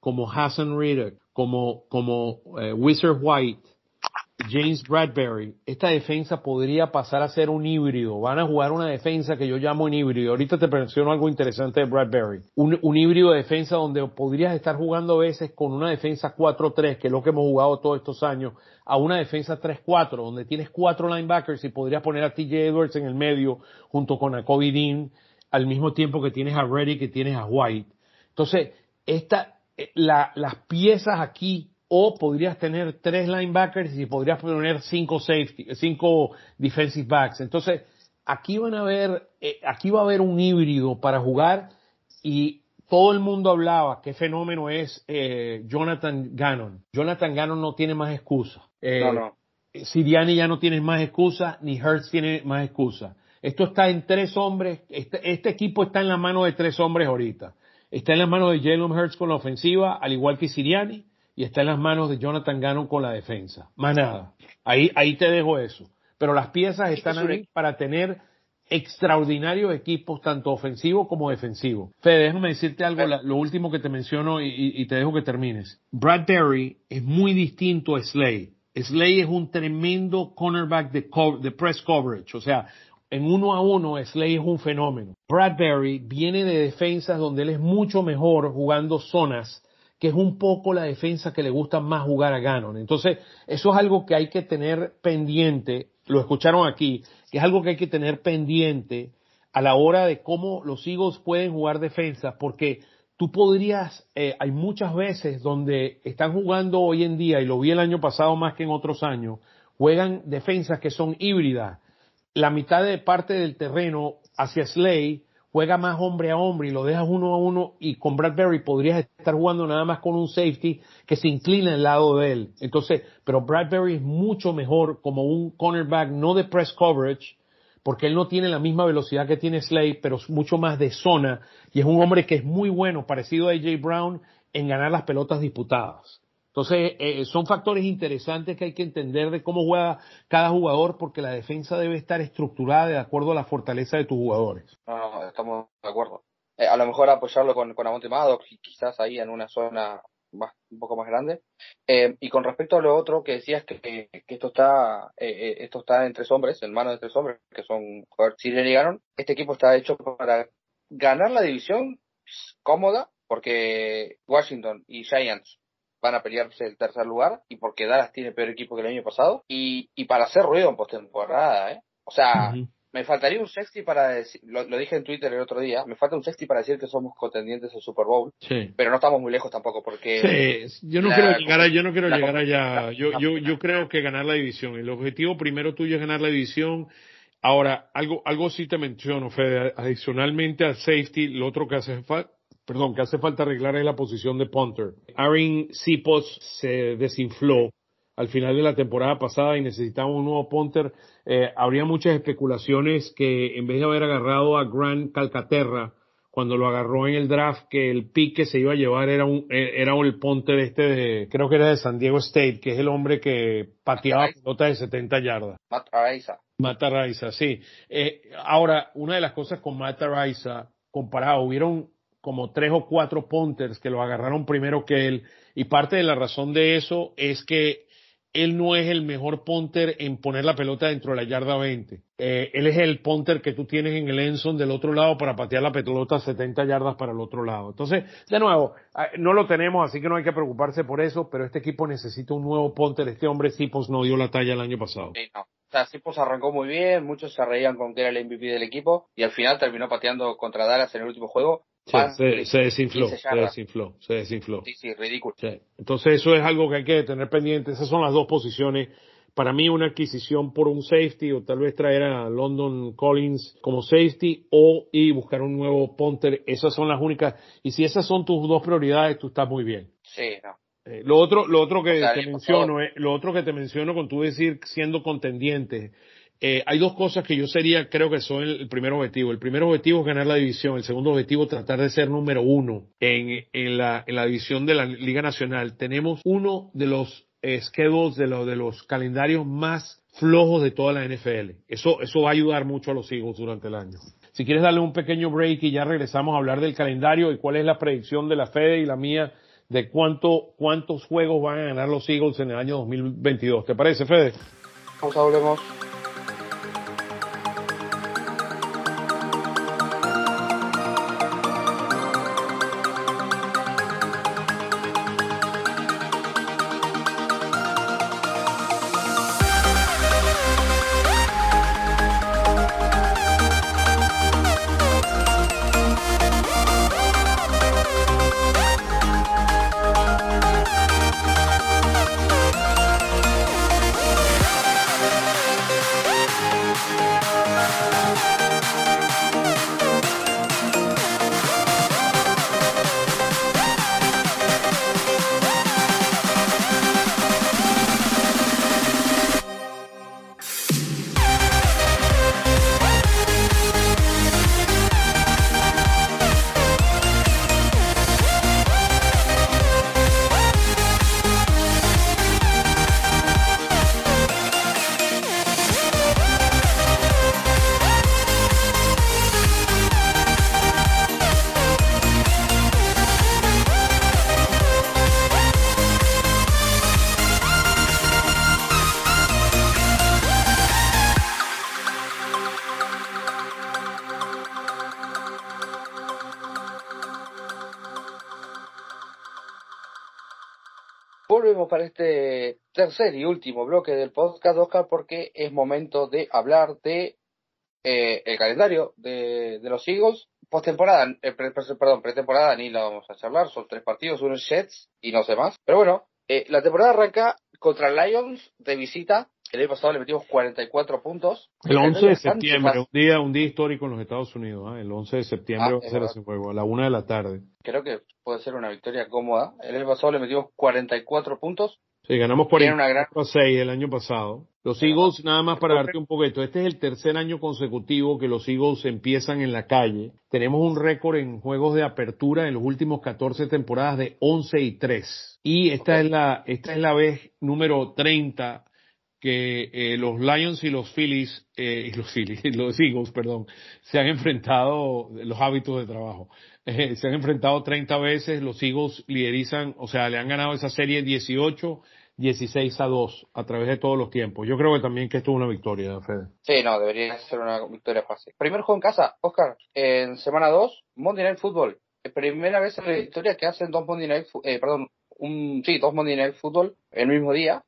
como Hassan Riddick, como, como eh, Wizard White, James Bradbury, esta defensa podría pasar a ser un híbrido. Van a jugar una defensa que yo llamo un híbrido. Ahorita te menciono algo interesante de Bradbury. Un, híbrido de defensa donde podrías estar jugando a veces con una defensa 4-3, que es lo que hemos jugado todos estos años, a una defensa 3-4, donde tienes cuatro linebackers y podrías poner a TJ Edwards en el medio junto con a Kobe Dean, al mismo tiempo que tienes a Reddick y tienes a White. Entonces, esta, eh, la- las piezas aquí, o podrías tener tres linebackers y podrías poner cinco safety, cinco defensive backs. Entonces, aquí van a ver, eh, aquí va a haber un híbrido para jugar y todo el mundo hablaba qué fenómeno es eh, Jonathan Gannon. Jonathan Gannon no tiene más excusa. Eh, No, no. Siriani ya no tiene más excusa, ni Hertz tiene más excusa. Esto está en tres hombres, este, este equipo está en la mano de tres hombres ahorita. Está en las manos de Jalen Hurts con la ofensiva, al igual que Siriani, y está en las manos de Jonathan Gannon con la defensa. Más nada. Ahí, ahí te dejo eso. Pero las piezas están ahí para tener extraordinarios equipos, tanto ofensivos como defensivos. Fede, déjame decirte algo, la- lo último que te menciono y, y- y te dejo que termines. Bradbury es muy distinto a Slay. Slay es un tremendo cornerback de, co- de press coverage, o sea, en uno a uno Slay es un fenómeno. Bradbury viene de defensas donde él es mucho mejor jugando zonas que es un poco la defensa que le gusta más jugar a Gannon. Entonces, eso es algo que hay que tener pendiente, lo escucharon aquí, que es algo que hay que tener pendiente a la hora de cómo los Eagles pueden jugar defensa, porque tú podrías, eh, hay muchas veces donde están jugando hoy en día, y lo vi el año pasado más que en otros años, juegan defensas que son híbridas. La mitad de parte del terreno hacia Slay juega más hombre a hombre y lo dejas uno a uno y con Bradbury podrías estar jugando nada más con un safety que se inclina al lado de él. Entonces, pero Bradbury es mucho mejor como un cornerback, no de press coverage, porque él no tiene la misma velocidad que tiene Slade, pero es mucho más de zona y es un hombre que es muy bueno, parecido a AJ Brown, en ganar las pelotas disputadas. Entonces, eh, son factores interesantes que hay que entender de cómo juega cada jugador, porque la defensa debe estar estructurada de acuerdo a la fortaleza de tus jugadores. No, no, estamos de acuerdo. Eh, a lo mejor apoyarlo con, con Amonte Maddox quizás ahí en una zona más, un poco más grande. Eh, y con respecto a lo otro que decías que, que, esto está eh, eh, esto está en tres hombres, en manos de tres hombres, que son Sirianni y Gannon, este equipo está hecho para ganar la división cómoda, porque Washington y Giants van a pelearse el tercer lugar y porque Dallas tiene peor equipo que el año pasado y, y para hacer ruido en postemporada, ¿eh? O sea, me faltaría un sexty para decir, lo, lo dije en Twitter el otro día, me falta un sexty para decir que somos contendientes al Super Bowl, Sí. pero no estamos muy lejos tampoco porque Sí, yo no la- quiero llegar a, yo no quiero llegar allá. Yo, yo, yo creo que ganar la división. El objetivo primero tuyo es ganar la división. Ahora, algo, algo sí te menciono, Fede. Adicionalmente al safety, lo otro que hace perdón, que hace falta arreglar es la posición de punter. Aaron Sipos se desinfló al final de la temporada pasada y necesitaba un nuevo punter. Eh, habría muchas especulaciones que en vez de haber agarrado a Grant Calcaterra, cuando lo agarró en el draft, que el pick que se iba a llevar era un, eh, era el punter este de, creo que era de San Diego State, que es el hombre que pateaba pelotas de 70 yardas. Matt Araiza. Mata Raiza, sí. Eh, ahora, una de las cosas con Mata Raiza, comparado, hubieron como tres o cuatro punters que lo agarraron primero que él, y parte de la razón de eso es que él no es el mejor punter en poner la pelota dentro de la yarda 20. Eh, él es el punter que tú tienes en el Enson del otro lado para patear la pelota 70 yardas para el otro lado. Entonces, de nuevo, ah, no lo tenemos, así que no hay que preocuparse por eso, pero este equipo necesita un nuevo punter. Este hombre sí pues no dio la talla el año pasado. Sí, no. O sea, Sipos arrancó muy bien, muchos se reían con que era el MVP del equipo y al final terminó pateando contra Dallas en el último juego. Sí, se, de se desinfló, 15 se desinfló, se desinfló. Sí, sí, ridículo. Sí. Entonces eso es algo que hay que tener pendiente. Esas son las dos posiciones. Para mí una adquisición por un safety o tal vez traer a London Collins como safety o y buscar un nuevo punter. Esas son las únicas. Y si esas son tus dos prioridades, tú estás muy bien. Sí, no. Eh, lo otro, lo otro que O sea, te menciono, eh, lo otro que te menciono con tú decir siendo contendiente, eh, hay dos cosas que yo sería, creo que son el, primer objetivo. El primer objetivo es ganar la división. El segundo objetivo, tratar de ser número uno en, en, la, en la división de la Liga Nacional. Tenemos uno de los eh, schedules, de, lo, de los calendarios más flojos de toda la NFL. Eso, eso va a ayudar mucho a los Eagles durante el año. Si quieres darle un pequeño break y ya regresamos a hablar del calendario y cuál es la predicción de la Fede y la mía de cuánto, cuántos juegos van a ganar los Eagles en el año 2022. ¿Te parece, Fede? Vamos a volvemos. Tercer y último bloque del podcast, Oscar, porque es momento de hablar de eh, el calendario de, de los Eagles. Postemporada, eh, pre- perdón, pretemporada ni la vamos a charlar, son tres partidos, uno es Jets y no sé más. Pero bueno, eh, la temporada arranca contra Lions de visita. El año pasado le metimos 44 puntos. El 11 de septiembre, un día, un día histórico en los Estados Unidos. ¿ah? El 11 de septiembre Ah, va a ser ese juego, a la una de la tarde. Creo que puede ser una victoria cómoda. El año pasado le metimos 44 puntos. Sí, ganamos Tiene 44 una gran a 6 el año pasado. Los Eagles, nada más para darte un poquito, este es el tercer año consecutivo que los Eagles empiezan en la calle. Tenemos un récord en juegos de apertura en los últimos 14 temporadas de 11 y 3. Y esta es la, esta es la vez número 30 que eh, los Lions y los Phillies, eh, y los Phillies, los Eagles, perdón, se han enfrentado, los hábitos de trabajo, eh, se han enfrentado 30 veces, los Eagles liderizan, o sea, le han ganado esa serie 18, 16 a 2 a través de todos los tiempos. Yo creo que también que esto es una victoria, Fede. Sí, no, debería ser una victoria fácil. Primer juego en casa, Oscar, en semana 2, Monday Night Football. Primera vez en la historia que hacen dos Monday Night, eh, perdón, un, sí, dos Monday Night Football el mismo día,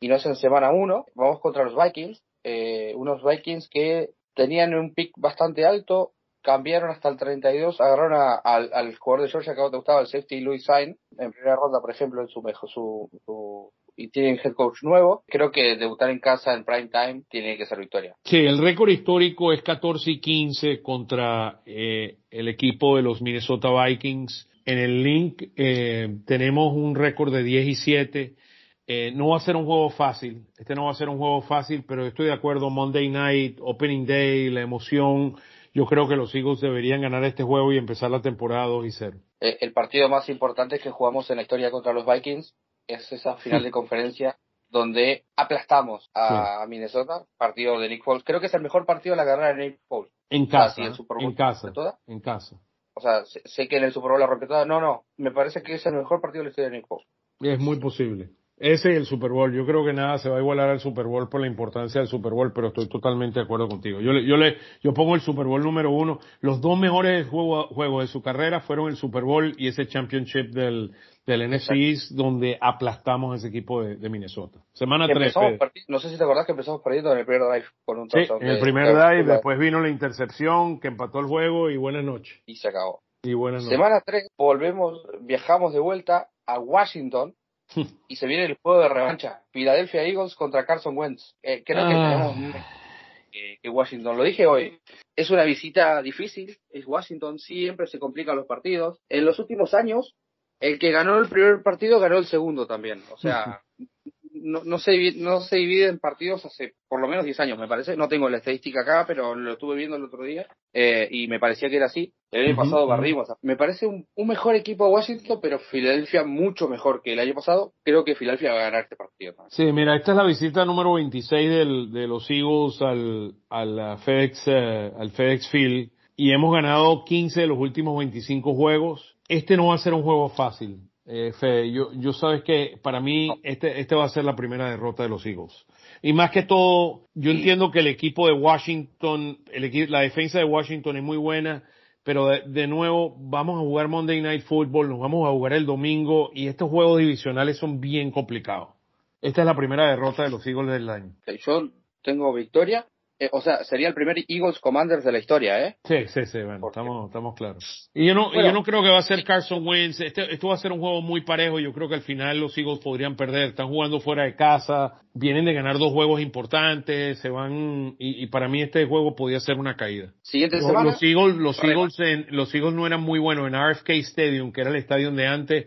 y no es en semana 1. Vamos contra los Vikings, eh, unos Vikings que tenían un pick bastante alto, cambiaron hasta el 32, agarraron a- al, jugador de Georgia que te gustaba, el safety Louis Sain, en primera ronda, por ejemplo, en su mejor, su, su y tienen head coach nuevo. Creo que debutar en casa en prime time tiene que ser victoria. Sí, el récord histórico es 14 y 15 contra eh, el equipo de los Minnesota Vikings. En el link eh, tenemos un récord de 10 y 7. Eh, no va a ser un juego fácil. Este no va a ser un juego fácil, pero estoy de acuerdo. Monday night, opening day, la emoción. Yo creo que los Eagles deberían ganar este juego y empezar la temporada 2 y 0. Eh, el partido más importante que jugamos en la historia contra los Vikings es esa final de conferencia donde aplastamos a Minnesota, partido de Nick Foles. Creo que es el mejor partido de la carrera de Nick Foles. En casa, sí, el Super Bowl en casa, toda. en casa. O sea, sé, sé que en el Super Bowl la rompió toda. No, no, me parece que es el mejor partido de la historia de Nick Foles. Es muy posible. Ese es el Super Bowl. Yo creo que nada se va a igualar al Super Bowl por la importancia del Super Bowl, pero estoy totalmente de acuerdo contigo. Yo le, yo le, yo pongo el Super Bowl número uno. Los dos mejores juego- juegos de su carrera fueron el Super Bowl y ese Championship del, del NFC East, donde aplastamos a ese equipo de, de Minnesota. Semana Que 3. empezamos perdi- no sé si te acordás que empezamos perdiendo en el primer drive con un Sí, en el primer de- drive, después vino la intercepción que empató el juego y buenas noches. y se acabó. Y buenas noches. Semana 3, volvemos, viajamos de vuelta a Washington y se viene el juego de revancha. Philadelphia Eagles contra Carson Wentz. Eh, creo que Ah. tenemos que Washington. Lo dije hoy. Es una visita difícil. Es Washington. Siempre se complican los partidos. En los últimos años, el que ganó el primer partido ganó el segundo también. O sea, no, no, se, no se divide en partidos hace por lo menos 10 años, me parece. No tengo la estadística acá, pero lo estuve viendo el otro día eh, y me parecía que era así. El año pasado barrimos. Me parece un, un mejor equipo a Washington, pero Filadelfia mucho mejor que el año pasado. Creo que Filadelfia va a ganar este partido. Sí, mira, esta es la visita número 26 del, de los Eagles al, al FedEx, eh, al FedEx Field y hemos ganado 15 de los últimos 25 juegos. Este no va a ser un juego fácil. Eh, Fede, yo, yo sabes que para mí este, este va a ser la primera derrota de los Eagles. Y más que todo, yo entiendo que el equipo de Washington, el la defensa de Washington es muy buena, pero de, de nuevo vamos a jugar Monday Night Football, nos vamos a jugar el domingo y estos juegos divisionales son bien complicados. Esta es la primera derrota de los Eagles del año. Yo tengo victoria. Eh, o sea, sería el primer Eagles Commanders de la historia, ¿eh? Sí, sí, sí, bueno, estamos, estamos claros. Y yo no, y Bueno. yo no creo que va a ser Carson Wentz. Este, esto va a ser un juego muy parejo. Yo creo que al final los Eagles podrían perder. Están jugando fuera de casa. Vienen de ganar dos juegos importantes. Se van, y, y para mí este juego podía ser una caída. Siguiente Los, semana. los Eagles, los. Eagles, en- los Eagles no eran muy buenos en RFK Stadium, que era el estadio de antes.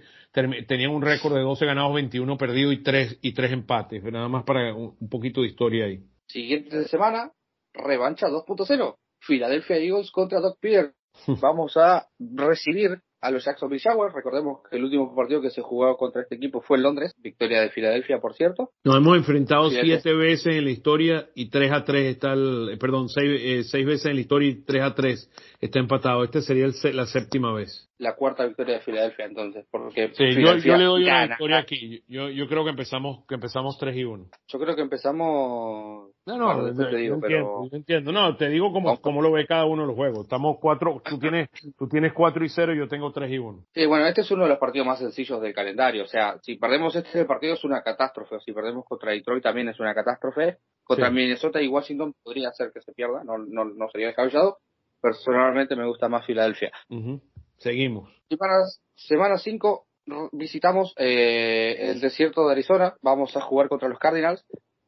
Tenían un récord de 12 ganados, 21 perdidos y 3, y 3 empates. Nada más para un, un poquito de historia ahí. Siguiente semana, revancha 2.0. Philadelphia Eagles contra Doc Peter. Vamos a recibir a los Jacksonville Jaguars. Recordemos que el último partido que se jugó contra este equipo fue en Londres. Victoria de Filadelfia, por cierto. Nos hemos enfrentado Fíjate. siete veces en la historia y tres a tres está el, eh, perdón, seis, eh, seis veces en la historia y tres a tres está empatado. Este sería el la séptima vez. La cuarta victoria de Filadelfia, entonces. Porque Sí, yo, Filadelfia yo le doy una gana. victoria aquí. Yo, yo creo que empezamos, que empezamos tres y uno. Yo creo que empezamos. No, no, Bueno, te digo, yo pero- entiendo, yo entiendo. No, te digo como, como lo ve cada uno de los juegos. Estamos cuatro, tú tienes, tú tienes cuatro y cero y yo tengo tres y uno. Sí, bueno, este es uno de los partidos más sencillos del calendario. O sea, si perdemos este partido es una catástrofe. O si perdemos contra Detroit también es una catástrofe. Contra Sí. Minnesota y Washington podría ser que se pierda. No, no, no sería descabellado. Personalmente me gusta más Filadelfia. Ujú. Seguimos. Semanas- Semana 5 visitamos eh, el desierto de Arizona. Vamos a jugar contra los Cardinals.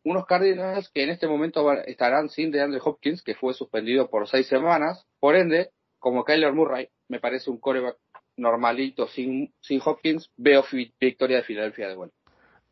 Unos Cardinals que en este momento van- estarán sin DeAndre Hopkins, que fue suspendido por seis semanas. Por ende, como Kyler Murray, me parece un coreback normalito sin, sin Hopkins, veo victoria de Filadelfia de vuelta.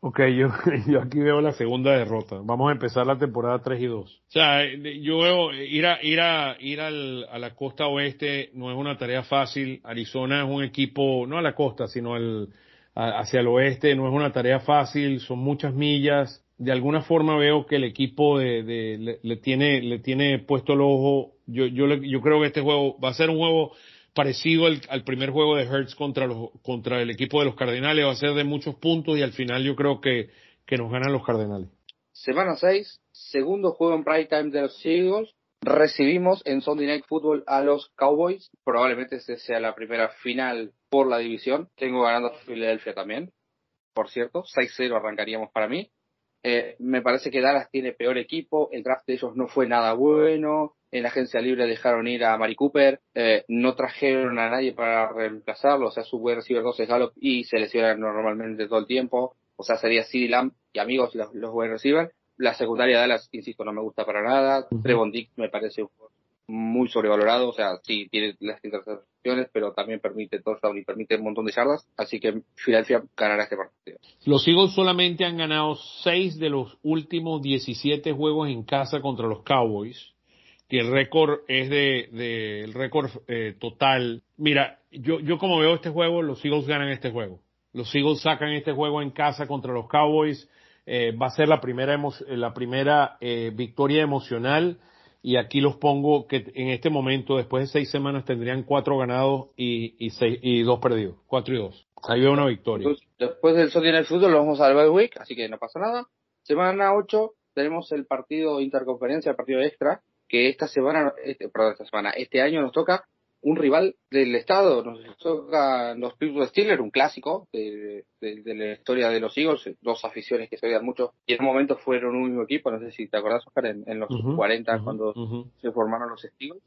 Ok, yo, yo aquí veo la segunda derrota. Vamos a empezar la temporada 3 y 2. O sea, eh, yo veo eh, ir a ir a ir al, a la costa oeste no es una tarea fácil. Arizona es un equipo no a la costa, sino al a- hacia el oeste no es una tarea fácil. Son muchas millas. De alguna forma veo que el equipo de, le, le tiene le tiene puesto el ojo. Yo yo le- yo creo que este juego va a ser un juego parecido al, al primer juego de Hertz contra los contra el equipo de los Cardenales va a ser de muchos puntos y al final yo creo que, que nos ganan los Cardenales. Semana 6, segundo juego en prime time de los Eagles. Recibimos en Sunday Night Football a los Cowboys. Probablemente esta sea la primera final por la división. Tengo ganando a Filadelfia también. Por cierto, 6-0 arrancaríamos para mí. Eh, me parece que Dallas tiene peor equipo. El draft de ellos no fue nada bueno. En la agencia libre dejaron ir a Mari Cooper. Eh, no trajeron a nadie para reemplazarlo. O sea, su wide receiver 2 es Gallup y se lesiona normalmente todo el tiempo. O sea, sería CD Lamb y amigos los, los wide receiver. La secundaria de Dallas, insisto, no me gusta para nada. Trevon Dick me parece un muy sobrevalorado. O sea, sí tiene las intercepciones, pero también permite touchdown y permite un montón de yardas. Así que Filadelfia ganará este partido. Los Eagles solamente han ganado 6 de los últimos 17 juegos en casa contra los Cowboys. Y el récord es de, de el récord eh, total. Mira, yo, yo como veo este juego, los Eagles ganan este juego. Los Eagles sacan este juego en casa contra los Cowboys. Eh, va a ser la primera, la primera eh, victoria emocional. Y aquí los pongo que en este momento, después de seis semanas, tendrían cuatro ganados y, y, seis, y dos perdidos. Cuatro y dos. Ahí veo una victoria. Después del Night Football lo vamos al bye week, así que no pasa nada. Semana 8 tenemos el partido interconferencia, el partido extra, que esta semana, este, perdón, esta semana, este año nos toca un rival del estado, nos toca los Pittsburgh Steelers, un clásico de, de- de la historia de los Eagles, dos aficiones que se odian mucho y en un momento fueron un mismo equipo, no sé si te acordás, Oscar, en, en los Ujú, 40 ujú, cuando se formaron los Steelers.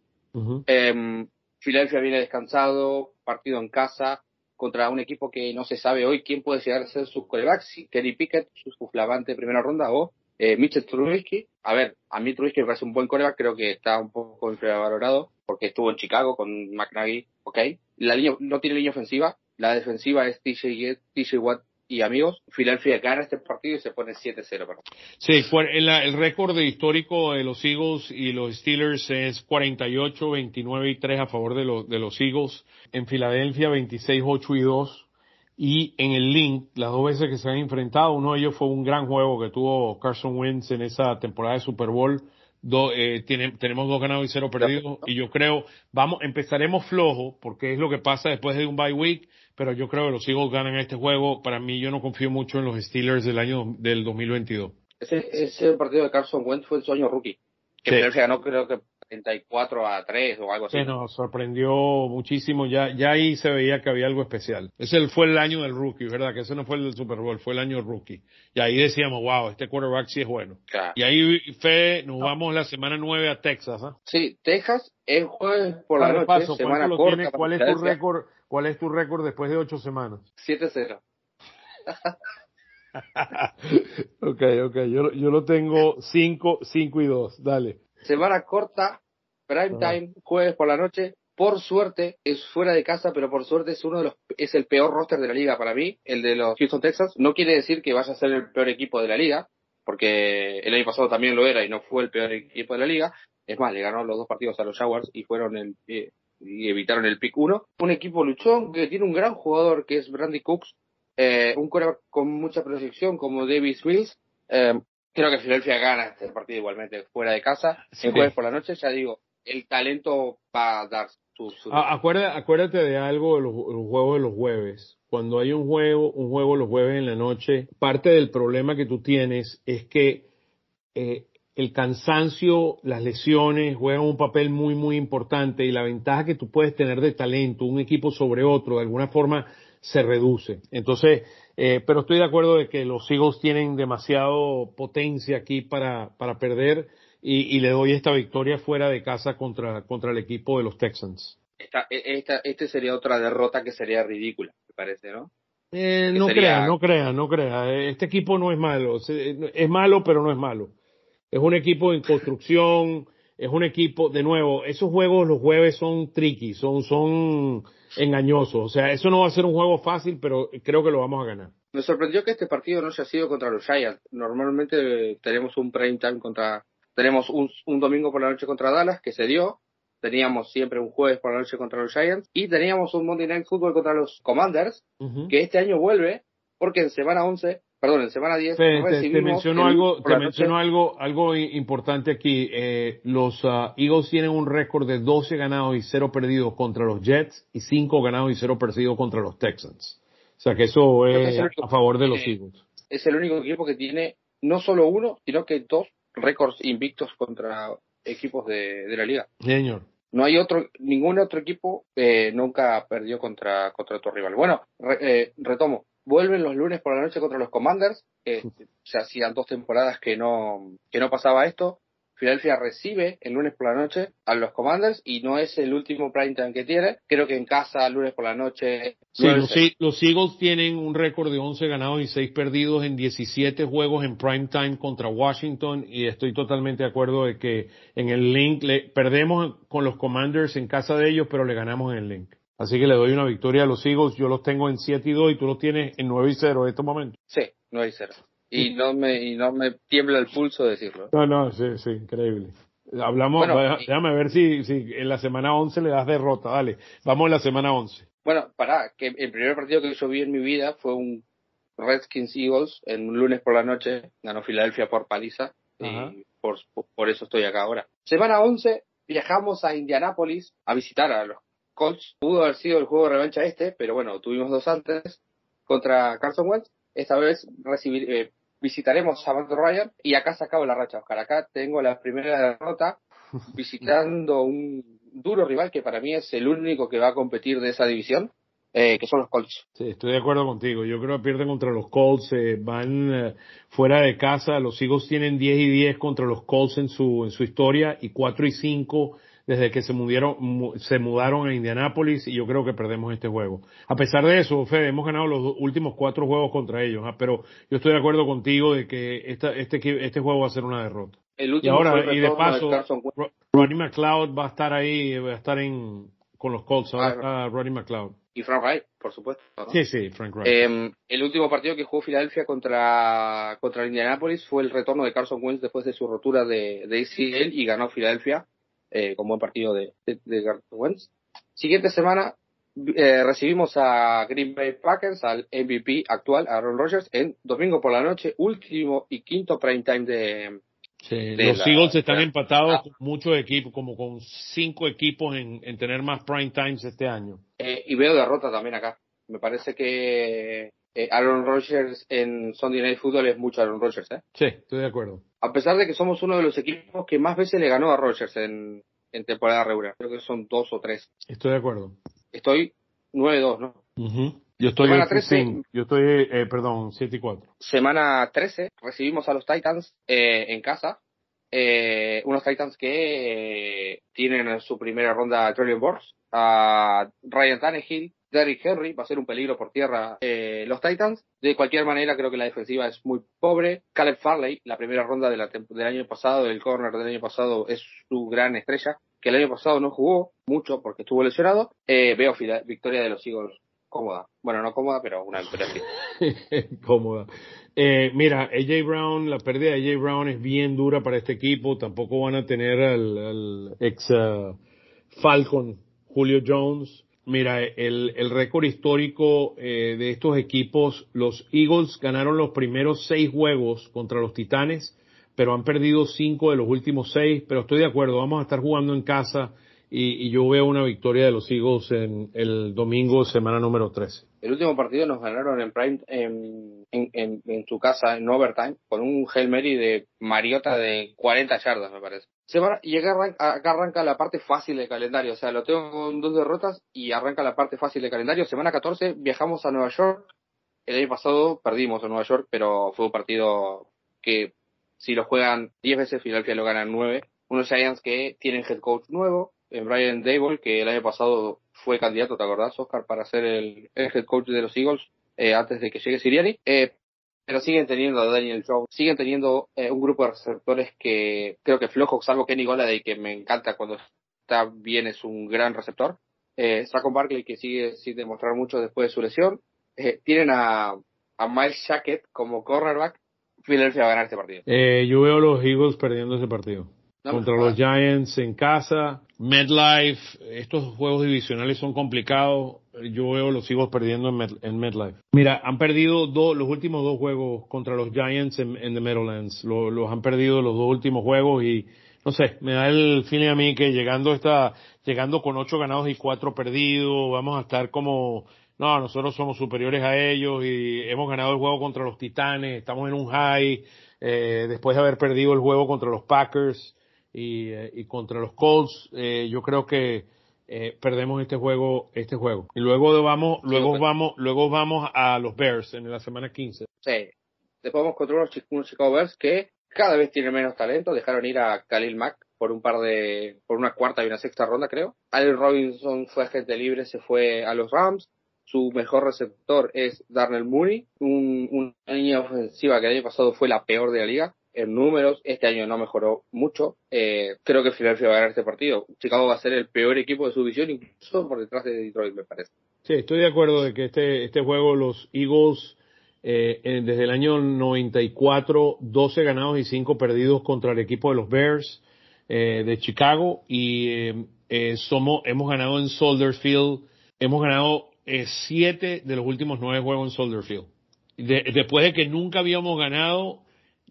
Eh, Filadelfia viene descansado, partido en casa contra un equipo que no se sabe hoy quién puede llegar a ser su coreback, si Kenny Pickett, su, su flamante primera ronda, o eh, Mitchell Trubisky. A ver, a mí Trubisky me parece un buen coreback, creo que está un poco infravalorado porque estuvo en Chicago con McNaghy, ok. La línea, no tiene línea ofensiva, la defensiva es TJ, TJ Watt y amigos, Filadelfia gana este partido y se pone 7-0. perdón. Sí, el, el récord histórico de los Eagles y los Steelers es 48, 29 y 3 a favor de, los de los Eagles. En Filadelfia 26, 8 y 2. Y en el link, las dos veces que se han enfrentado, uno de ellos fue un gran juego que tuvo Carson Wentz en esa temporada de Super Bowl. Do- eh, tiene- tenemos dos ganados y cero perdidos. Y yo creo, vamos, empezaremos flojo, porque es lo que pasa después de un bye week, pero yo creo que los Eagles ganan este juego. Para mí, yo no confío mucho en los Steelers del año del 2022. Ese, ese partido de Carson Wentz fue en su año rookie. Que Sí. Ganó creo que 34 a 3 o algo así. Sí, nos sorprendió muchísimo. Ya, ya ahí se veía que había algo especial. Ese fue el año del rookie, ¿verdad? Que ese no fue el del Super Bowl, fue el año rookie. Y ahí decíamos, wow, este quarterback sí es bueno. Claro. Y ahí, Fe, nos vamos la semana 9 a Texas, ¿ah? Sí, Texas es jueves por la noche, paso, semana ¿cuánto lo corta. tienes? ¿Cuál es tu récord? ¿Cuál es tu récord después de ocho semanas? 7-0. ok, ok. Yo, yo lo tengo 5, 5 y 2. Dale. Semana corta, prime time, jueves por la noche. Por suerte es fuera de casa, pero por suerte es uno de los es el peor roster de la liga para mí, el de los Houston Texans. No quiere decir que vaya a ser el peor equipo de la liga, porque el año pasado también lo era y no fue el peor equipo de la liga. Es más, le ganó los dos partidos a los Jaguars y fueron el eh, y evitaron el pick 1. Un equipo luchón que tiene un gran jugador que es Brandy Cooks, eh, un quarterback con mucha proyección como Davis Mills. Eh, creo que Filadelfia gana este partido igualmente fuera de casa. Sí. En jueves por la noche, ya digo, el talento va a dar su... su- Ah, acuérdate, acuérdate de algo de los, los juegos de los jueves. Cuando hay un juego, un juego los jueves en la noche, parte del problema que tú tienes es que eh, el cansancio, las lesiones juegan un papel muy, muy importante y la ventaja que tú puedes tener de talento, un equipo sobre otro, de alguna forma se reduce. Entonces, eh, pero estoy de acuerdo de que los Eagles tienen demasiado potencia aquí para, para perder y, y le doy esta victoria fuera de casa contra, contra el equipo de los Texans. Esta, e- esta, este sería otra derrota que sería ridícula, me parece, ¿no? Eh, no sería- crea, no crea, no crea. Este equipo no es malo. Es malo, pero no es malo. Es un equipo en construcción, es un equipo, de nuevo, esos juegos los jueves son tricky, son, son engañosos. O sea, eso no va a ser un juego fácil, pero creo que lo vamos a ganar. Me sorprendió que este partido no haya sido contra los Giants. Normalmente tenemos un prime time contra, tenemos un, un domingo por la noche contra Dallas que se dio, teníamos siempre un jueves por la noche contra los Giants y teníamos un Monday Night Football contra los Commanders que este año vuelve porque en semana 11, perdón, en semana 10 Te, te- menciono el- algo, te menciono algo, algo importante aquí. Eh, los ah, Eagles tienen un récord de 12 ganados y 0 perdidos contra los Jets y 5 ganados y 0 perdidos contra los Texans. O sea que eso es es el único a favor de los Eagles. es el único equipo que tiene no solo uno, sino que dos récords invictos contra equipos de, de la liga. Señor. No hay otro, ningún otro equipo eh, nunca perdió contra, contra otro rival. Bueno, re- eh, retomo. Vuelven los lunes por la noche contra los Commanders. Eh, ya hacían dos temporadas que no, que no pasaba esto. Filadelfia recibe el lunes por la noche a los Commanders y no es el último prime time que tiene. Creo que en casa, lunes por la noche. Sí, 9-0. los, los Eagles tienen un récord de 11 ganados y 6 perdidos en 17 juegos en prime time contra Washington y estoy totalmente de acuerdo de que en el link le perdemos con los Commanders en casa de ellos, pero le ganamos en el link. Así que le doy una victoria a los Eagles. Yo los tengo en 7 y 2 y tú los tienes en 9 y 0 en estos momentos. Sí, 9-0. Y no me, y no me tiembla el pulso decirlo. No, no, sí, sí, increíble. Hablamos, Bueno, va- y- déjame ver si, si en la semana 11 le das derrota. Dale, vamos en la semana 11. Bueno, pará, que el primer partido que yo vi en mi vida fue un Redskins Eagles en un lunes por la noche, ganó Filadelfia por paliza Ajá. y por, por eso estoy acá ahora. Semana 11, viajamos a Indianápolis a visitar a los Colts. Pudo haber sido el juego de revancha este, pero bueno, tuvimos dos antes contra Carson Wentz. Esta vez recibir, eh, visitaremos a Matt Ryan y acá se acaba la racha, Oscar. Acá tengo la primera derrota visitando un duro rival que para mí es el único que va a competir de esa división, eh, que son los Colts. Sí, estoy de acuerdo contigo. Yo creo que pierden contra los Colts, eh, van eh, fuera de casa. Los Eagles tienen 10 y 10 contra los Colts en su, en su historia y 4 y 5 desde que se mudaron, mu- se mudaron a Indianápolis y yo creo que perdemos este juego. A pesar de eso, Fede, hemos ganado los últimos cuatro juegos contra ellos, ¿ah? pero yo estoy de acuerdo contigo de que esta, este, este juego va a ser una derrota. El Y último ahora, fue el y de paso, Carson Wentz. Ro- Rodney McLeod va a estar ahí, va a estar en con los Colts, ahora está Roddy McLeod. Y Frank Wright, por supuesto. ¿no? Sí, sí, Frank Wright. Eh, el último partido que jugó Filadelfia contra, contra Indianapolis fue el retorno de Carson Wentz después de su rotura de, de ACL y ganó Filadelfia eh, con buen partido de, de, de Wentz. Siguiente semana eh, recibimos a Green Bay Packers, al MVP actual, Aaron Rodgers, en domingo por la noche, último y quinto prime time de, Sí, de los la- Eagles están la- empatados ah. con muchos equipos, como con cinco equipos en, en tener más prime times este año. Eh, y veo derrota también acá. Me parece que eh, Aaron Rodgers en Sunday Night Football es mucho Aaron Rodgers, ¿eh? Sí, estoy de acuerdo. A pesar de que somos uno de los equipos que más veces le ganó a Rodgers en, en temporada regular. Creo que son dos o tres. Estoy de acuerdo. Estoy 9-2, ¿no? Ujú. Yo estoy Semana en 13. 15, yo estoy, eh, perdón, 7 y 4. Semana 13 recibimos a los Titans eh, en casa. Eh, unos Titans que eh, tienen en su primera ronda a Traylon Burks, a Ryan Tannehill, Derrick Henry, va a ser un peligro por tierra eh, los Titans. De cualquier manera, creo que la defensiva es muy pobre. Caleb Farley, la primera ronda del año pasado, del corner del año pasado, es su gran estrella, que el año pasado no jugó mucho porque estuvo lesionado. Eh, veo victoria de los Eagles cómoda. Bueno, no cómoda, pero una victoria. Cómoda. Eh, mira, AJ Brown, la pérdida de AJ Brown es bien dura para este equipo. Tampoco van a tener al, al ex uh, Falcon, Julio Jones. Mira, el, el récord histórico eh, de estos equipos, los Eagles ganaron los primeros seis juegos contra los Titanes, pero han perdido cinco de los últimos seis. Pero estoy de acuerdo, vamos a estar jugando en casa y, yo veo una victoria de los Eagles en el domingo, semana número 13. El último partido nos ganaron en prime en, en su casa en overtime con un Hail Mary de Mariota de 40 yardas me parece. Se va, y acá arranca, la parte fácil del calendario, o sea, lo tengo con dos derrotas y arranca la parte fácil del calendario. Semana 14 viajamos a Nueva York. El año pasado perdimos en Nueva York, pero fue un partido que si lo juegan 10 veces, Philadelphia lo ganan 9. Unos Giants que tienen head coach nuevo, en Brian Dable, que el año pasado fue candidato, ¿te acordás, Oscar, para ser el, el head coach de los Eagles eh, antes de que llegue Siriani? Eh, pero siguen teniendo a Daniel Jones, siguen teniendo eh, un grupo de receptores que creo que flojo, salvo Kenny Golladay, que me encanta cuando está bien, es un gran receptor. Eh, Saquon Barkley, que sigue sin demostrar mucho después de su lesión. Eh, tienen a, a Miles Jacket como cornerback. Philadelphia va a ganar este partido. Eh, yo veo a los Eagles perdiendo ese partido. No, Contra no, los Giants en casa, MedLife, estos juegos divisionales son complicados. Yo veo los Eagles perdiendo en, Med, en MedLife. Mira, han perdido dos, los últimos dos juegos contra los Giants en, en The Meadowlands. Lo- los han perdido los dos últimos juegos y no sé, me da el feeling a mí que llegando esta, llegando con ocho ganados y cuatro perdidos, vamos a estar como, no, nosotros somos superiores a ellos y hemos ganado el juego contra los Titanes, estamos en un high, eh, después de haber perdido el juego contra los Packers y, eh, y contra los Colts, eh, yo creo que eh, perdemos este juego, este juego. Y luego vamos, luego pues. vamos, luego vamos a los Bears en la semana 15. Sí. Después vamos contra unos, unos Chicago Bears que cada vez tienen menos talento. Dejaron ir a Khalil Mack por un par de, por una cuarta y una sexta ronda, creo. Allen Robinson fue agente libre, se fue a los Rams. Su mejor receptor es Darnell Mooney, un, una línea ofensiva que el año pasado fue la peor de la liga en números. Este año no mejoró mucho. Eh, creo que Philadelphia va a ganar este partido. Chicago va a ser el peor equipo de su división, incluso por detrás de Detroit, me parece. Sí, estoy de acuerdo de que este, este juego los Eagles eh, en- desde el año 94, 12 ganados y 5 perdidos contra el equipo de los Bears eh, de Chicago y eh, eh, somos, hemos ganado en Soldier Field, hemos ganado 7 de los últimos 9 juegos en Soldier Field. De- después de que nunca habíamos ganado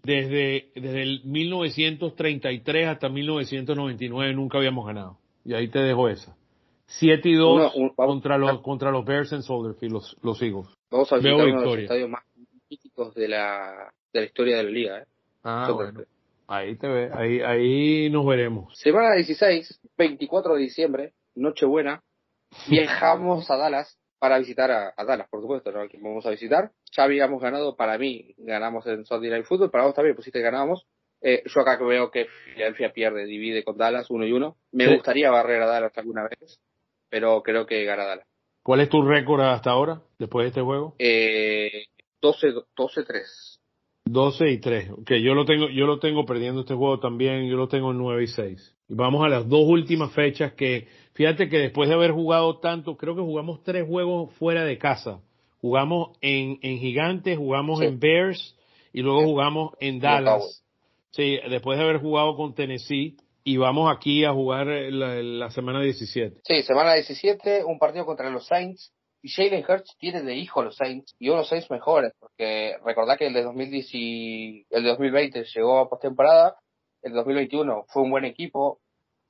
desde, desde el 1933 hasta 1999 nunca habíamos ganado. Y ahí te dejo esa. 7 y 2 Uno- un- vamos- contra los contra los Bears en Soldier Field, los, los Eagles. Vamos a Veo visitar uno de los estadios más míticos de la, de la historia de la liga. ¿eh? Ah, bueno. Ahí te ve, ahí, ahí nos veremos. Semana 16, 24 de diciembre, Nochebuena, viajamos a Dallas para visitar a, a Dallas, por supuesto, ¿no? Que vamos a visitar. Ya habíamos ganado, para mí, ganamos en Sunday Night Football, para vos también pusiste que ganábamos. Eh, yo acá veo que Philadelphia pierde, divide con Dallas uno y uno. Me Sí. gustaría barrer a Dallas alguna vez, pero creo que gana Dallas. ¿Cuál es tu récord hasta ahora, después de este juego? Eh, 12 12-3. 12 y 3. Ok, yo lo tengo, yo lo tengo perdiendo este juego también, yo lo tengo en 9 y 6. Y vamos a las dos últimas fechas que Fíjate que después de haber jugado tanto, creo que jugamos tres juegos fuera de casa. Jugamos en, en Gigantes, jugamos Sí. en Bears y luego jugamos en. Dallas. Sí, después de haber jugado con Tennessee y vamos aquí a jugar eh, la, la semana 17. Sí, semana 17, un partido contra los Saints. Y Jalen Hurts tiene de hijo a los Saints y unos Saints mejores, porque recordá que el de 2010 y el de 2020 llegó a postemporada, el de 2021 fue un buen equipo,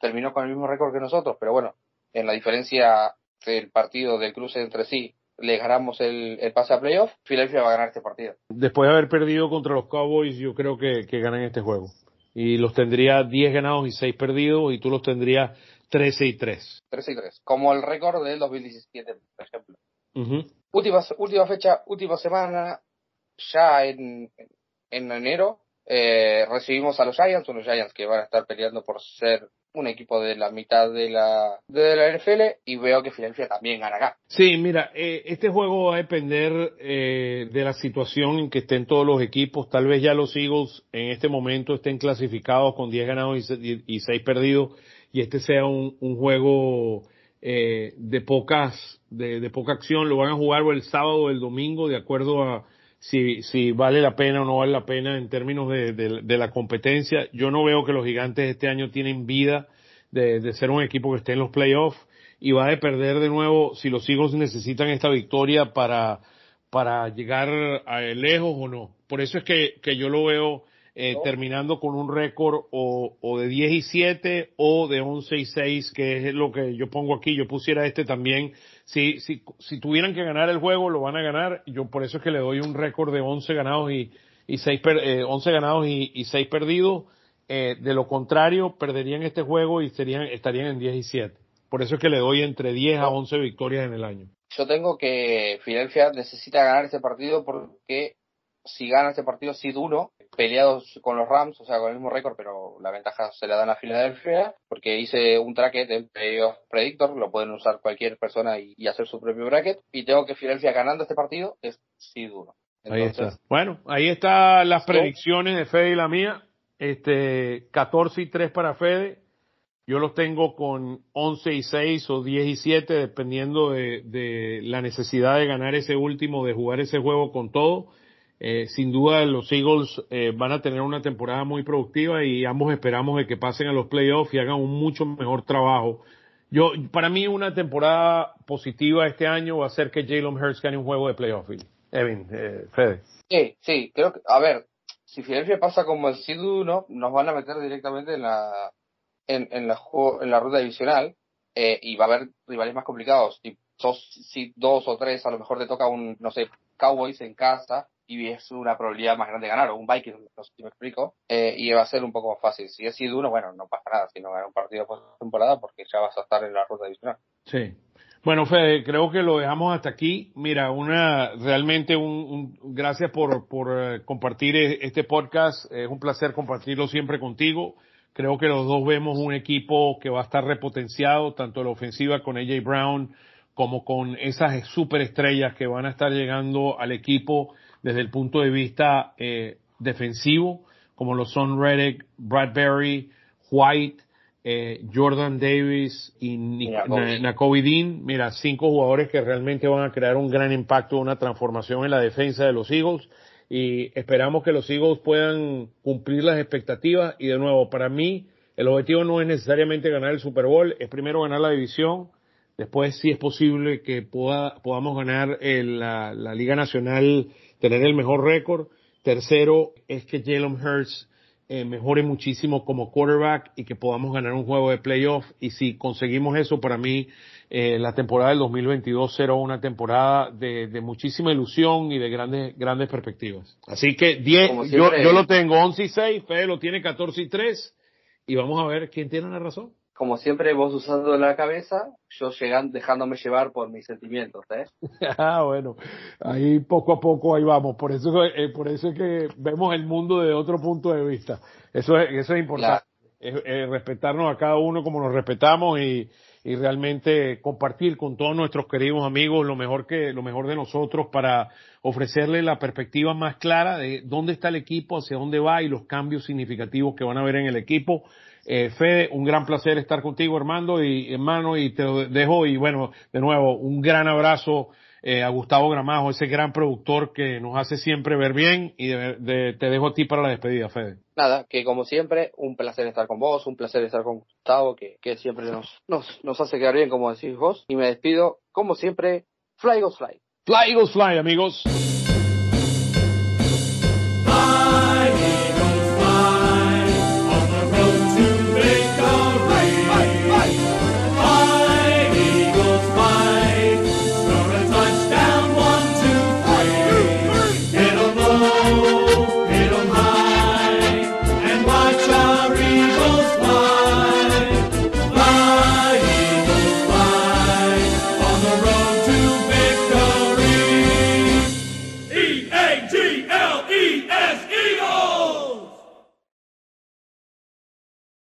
terminó con el mismo récord que nosotros, pero bueno, en la diferencia del partido del cruce entre sí, le ganamos el, el pase a playoff, Philadelphia va a ganar este partido. Después de haber perdido contra los Cowboys, yo creo que, que ganan este juego. Y los tendría 10 ganados y 6 perdidos y tú los tendrías 13 y 3. 3 y 3, como el récord del 2017, por ejemplo. Ujú. última, última fecha, última semana, ya en, en enero, eh, recibimos a los Giants, unos Giants que van a estar peleando por ser un equipo de la mitad de la, de la NFL y veo que Filadelfia también ganará. Sí, mira, eh, este juego va a depender eh, de la situación en que estén todos los equipos. Tal vez ya los Eagles en este momento estén clasificados con 10 ganados y se- y 6 perdidos y este sea un, un juego eh, de pocas de, de poca acción. Lo van a jugar o el sábado o el domingo de acuerdo a si, si vale la pena o no vale la pena en términos de, de- la competencia. Yo no veo que los gigantes este año tienen vida de, de ser un equipo que esté en los playoffs y va a perder de nuevo si los Eagles necesitan esta victoria para, para llegar a lejos o no. Por eso es que, que yo lo veo eh, terminando con un récord o, o de 10 y 7 o de 11 y 6, que es lo que yo pongo aquí. Yo pusiera este también. Si, si, si tuvieran que ganar el juego, lo van a ganar. Yo por eso es que le doy un récord de 11 ganados y, y 6 per- eh, 11 ganados y, y 6 perdidos. Eh, de lo contrario, perderían este juego y serían, estarían en 10 y 7. Por eso es que le doy entre 10 a 11 victorias en el año. Yo tengo que Filadelfia necesita ganar este partido porque si gana este partido Seed 1, peleados con los Rams, o sea, con el mismo récord, pero la ventaja se la dan a Filadelfia, porque hice un bracket en Playoff Predictor, lo pueden usar cualquier persona y, y hacer su propio bracket, y tengo que Filadelfia ganando este partido es 1. Ahí Entonces, está. Bueno, ahí están las ¿Sí? predicciones de Fede y la mía. Este, 14 y 3 para Fede. Yo los tengo con 11 y 6 o 10 y 7, dependiendo de, de la necesidad de ganar ese último, de jugar ese juego con todo. Eh, sin duda los Eagles eh, van a tener una temporada muy productiva y ambos esperamos de que pasen a los playoffs y hagan un mucho mejor trabajo. Yo, para mí una temporada positiva este año va a ser que Jalen Hurts gane un juego de playoff. Evan, eh, Fede. Sí, sí, creo que, a ver, si Filadelfia pasa como el Seed 1, nos van a meter directamente en la, en, en la, juego- en la ruta divisional, eh, y va a haber rivales más complicados. Si sos Seed 2 o 3, a lo mejor te toca un, no sé, Cowboys en casa, y es una probabilidad más grande de ganar, o un Vikings, no sé si me explico, eh, y va a ser un poco más fácil. Si es Seed 1, bueno, no pasa nada, si no gana un partido por temporada, porque ya vas a estar en la ruta divisional. Sí. Bueno, Fede, creo que lo dejamos hasta aquí. Mira, una realmente un, un- gracias por, por eh, compartir e- este podcast. Es un placer compartirlo siempre contigo. Creo que los dos vemos un equipo que va a estar repotenciado, tanto la ofensiva con AJ Brown como con esas superestrellas que van a estar llegando al equipo desde el punto de vista eh, defensivo, como lo son Reddick, Bradbury, White, eh, Jordan Davis y Nakobe Dean. Mira, cinco jugadores que realmente van a crear un gran impacto, una transformación en la defensa de los Eagles. Y esperamos que los Eagles puedan cumplir las expectativas. Y de nuevo, para mí, el objetivo no es necesariamente ganar el Super Bowl, es primero ganar la división. Después, si es posible que pueda, podamos ganar el- la, la Liga Nacional, tener el mejor récord. Tercero, es que Jalen Hurts eh, mejore muchísimo como quarterback y que podamos ganar un juego de playoff. Y si conseguimos eso, para mí, eh, la temporada del 2022 será una temporada de, de muchísima ilusión y de grandes, grandes perspectivas. Así que 10, Como yo, yo lo tengo 11 y 6, Fede lo tiene 14 y 3. Y vamos a ver quién tiene la razón. Como siempre, vos usando la cabeza, yo llegando, dejándome llevar por mis sentimientos, ¿eh? Ah, bueno, ahí poco a poco ahí vamos. Por eso, eh, por eso es que vemos el mundo de otro punto de vista. Eso es, eso es importante. Es- es respetarnos a cada uno como nos respetamos y, y realmente compartir con todos nuestros queridos amigos lo mejor que lo mejor de nosotros para ofrecerles la perspectiva más clara de dónde está el equipo, hacia dónde va y los cambios significativos que van a haber en el equipo. Eh, Fede, un gran placer estar contigo, Armando y hermano, y te dejo y bueno, de nuevo, un gran abrazo eh, a Gustavo Gramajo, ese gran productor que nos hace siempre ver bien y de, te dejo a ti para la despedida, Fede. Nada, que como siempre, un placer estar con vos, un placer estar con Gustavo, que, que siempre nos, nos, nos hace quedar bien, como decís vos, y me despido, como siempre, Fly Goes Fly. Fly Goes Fly, amigos.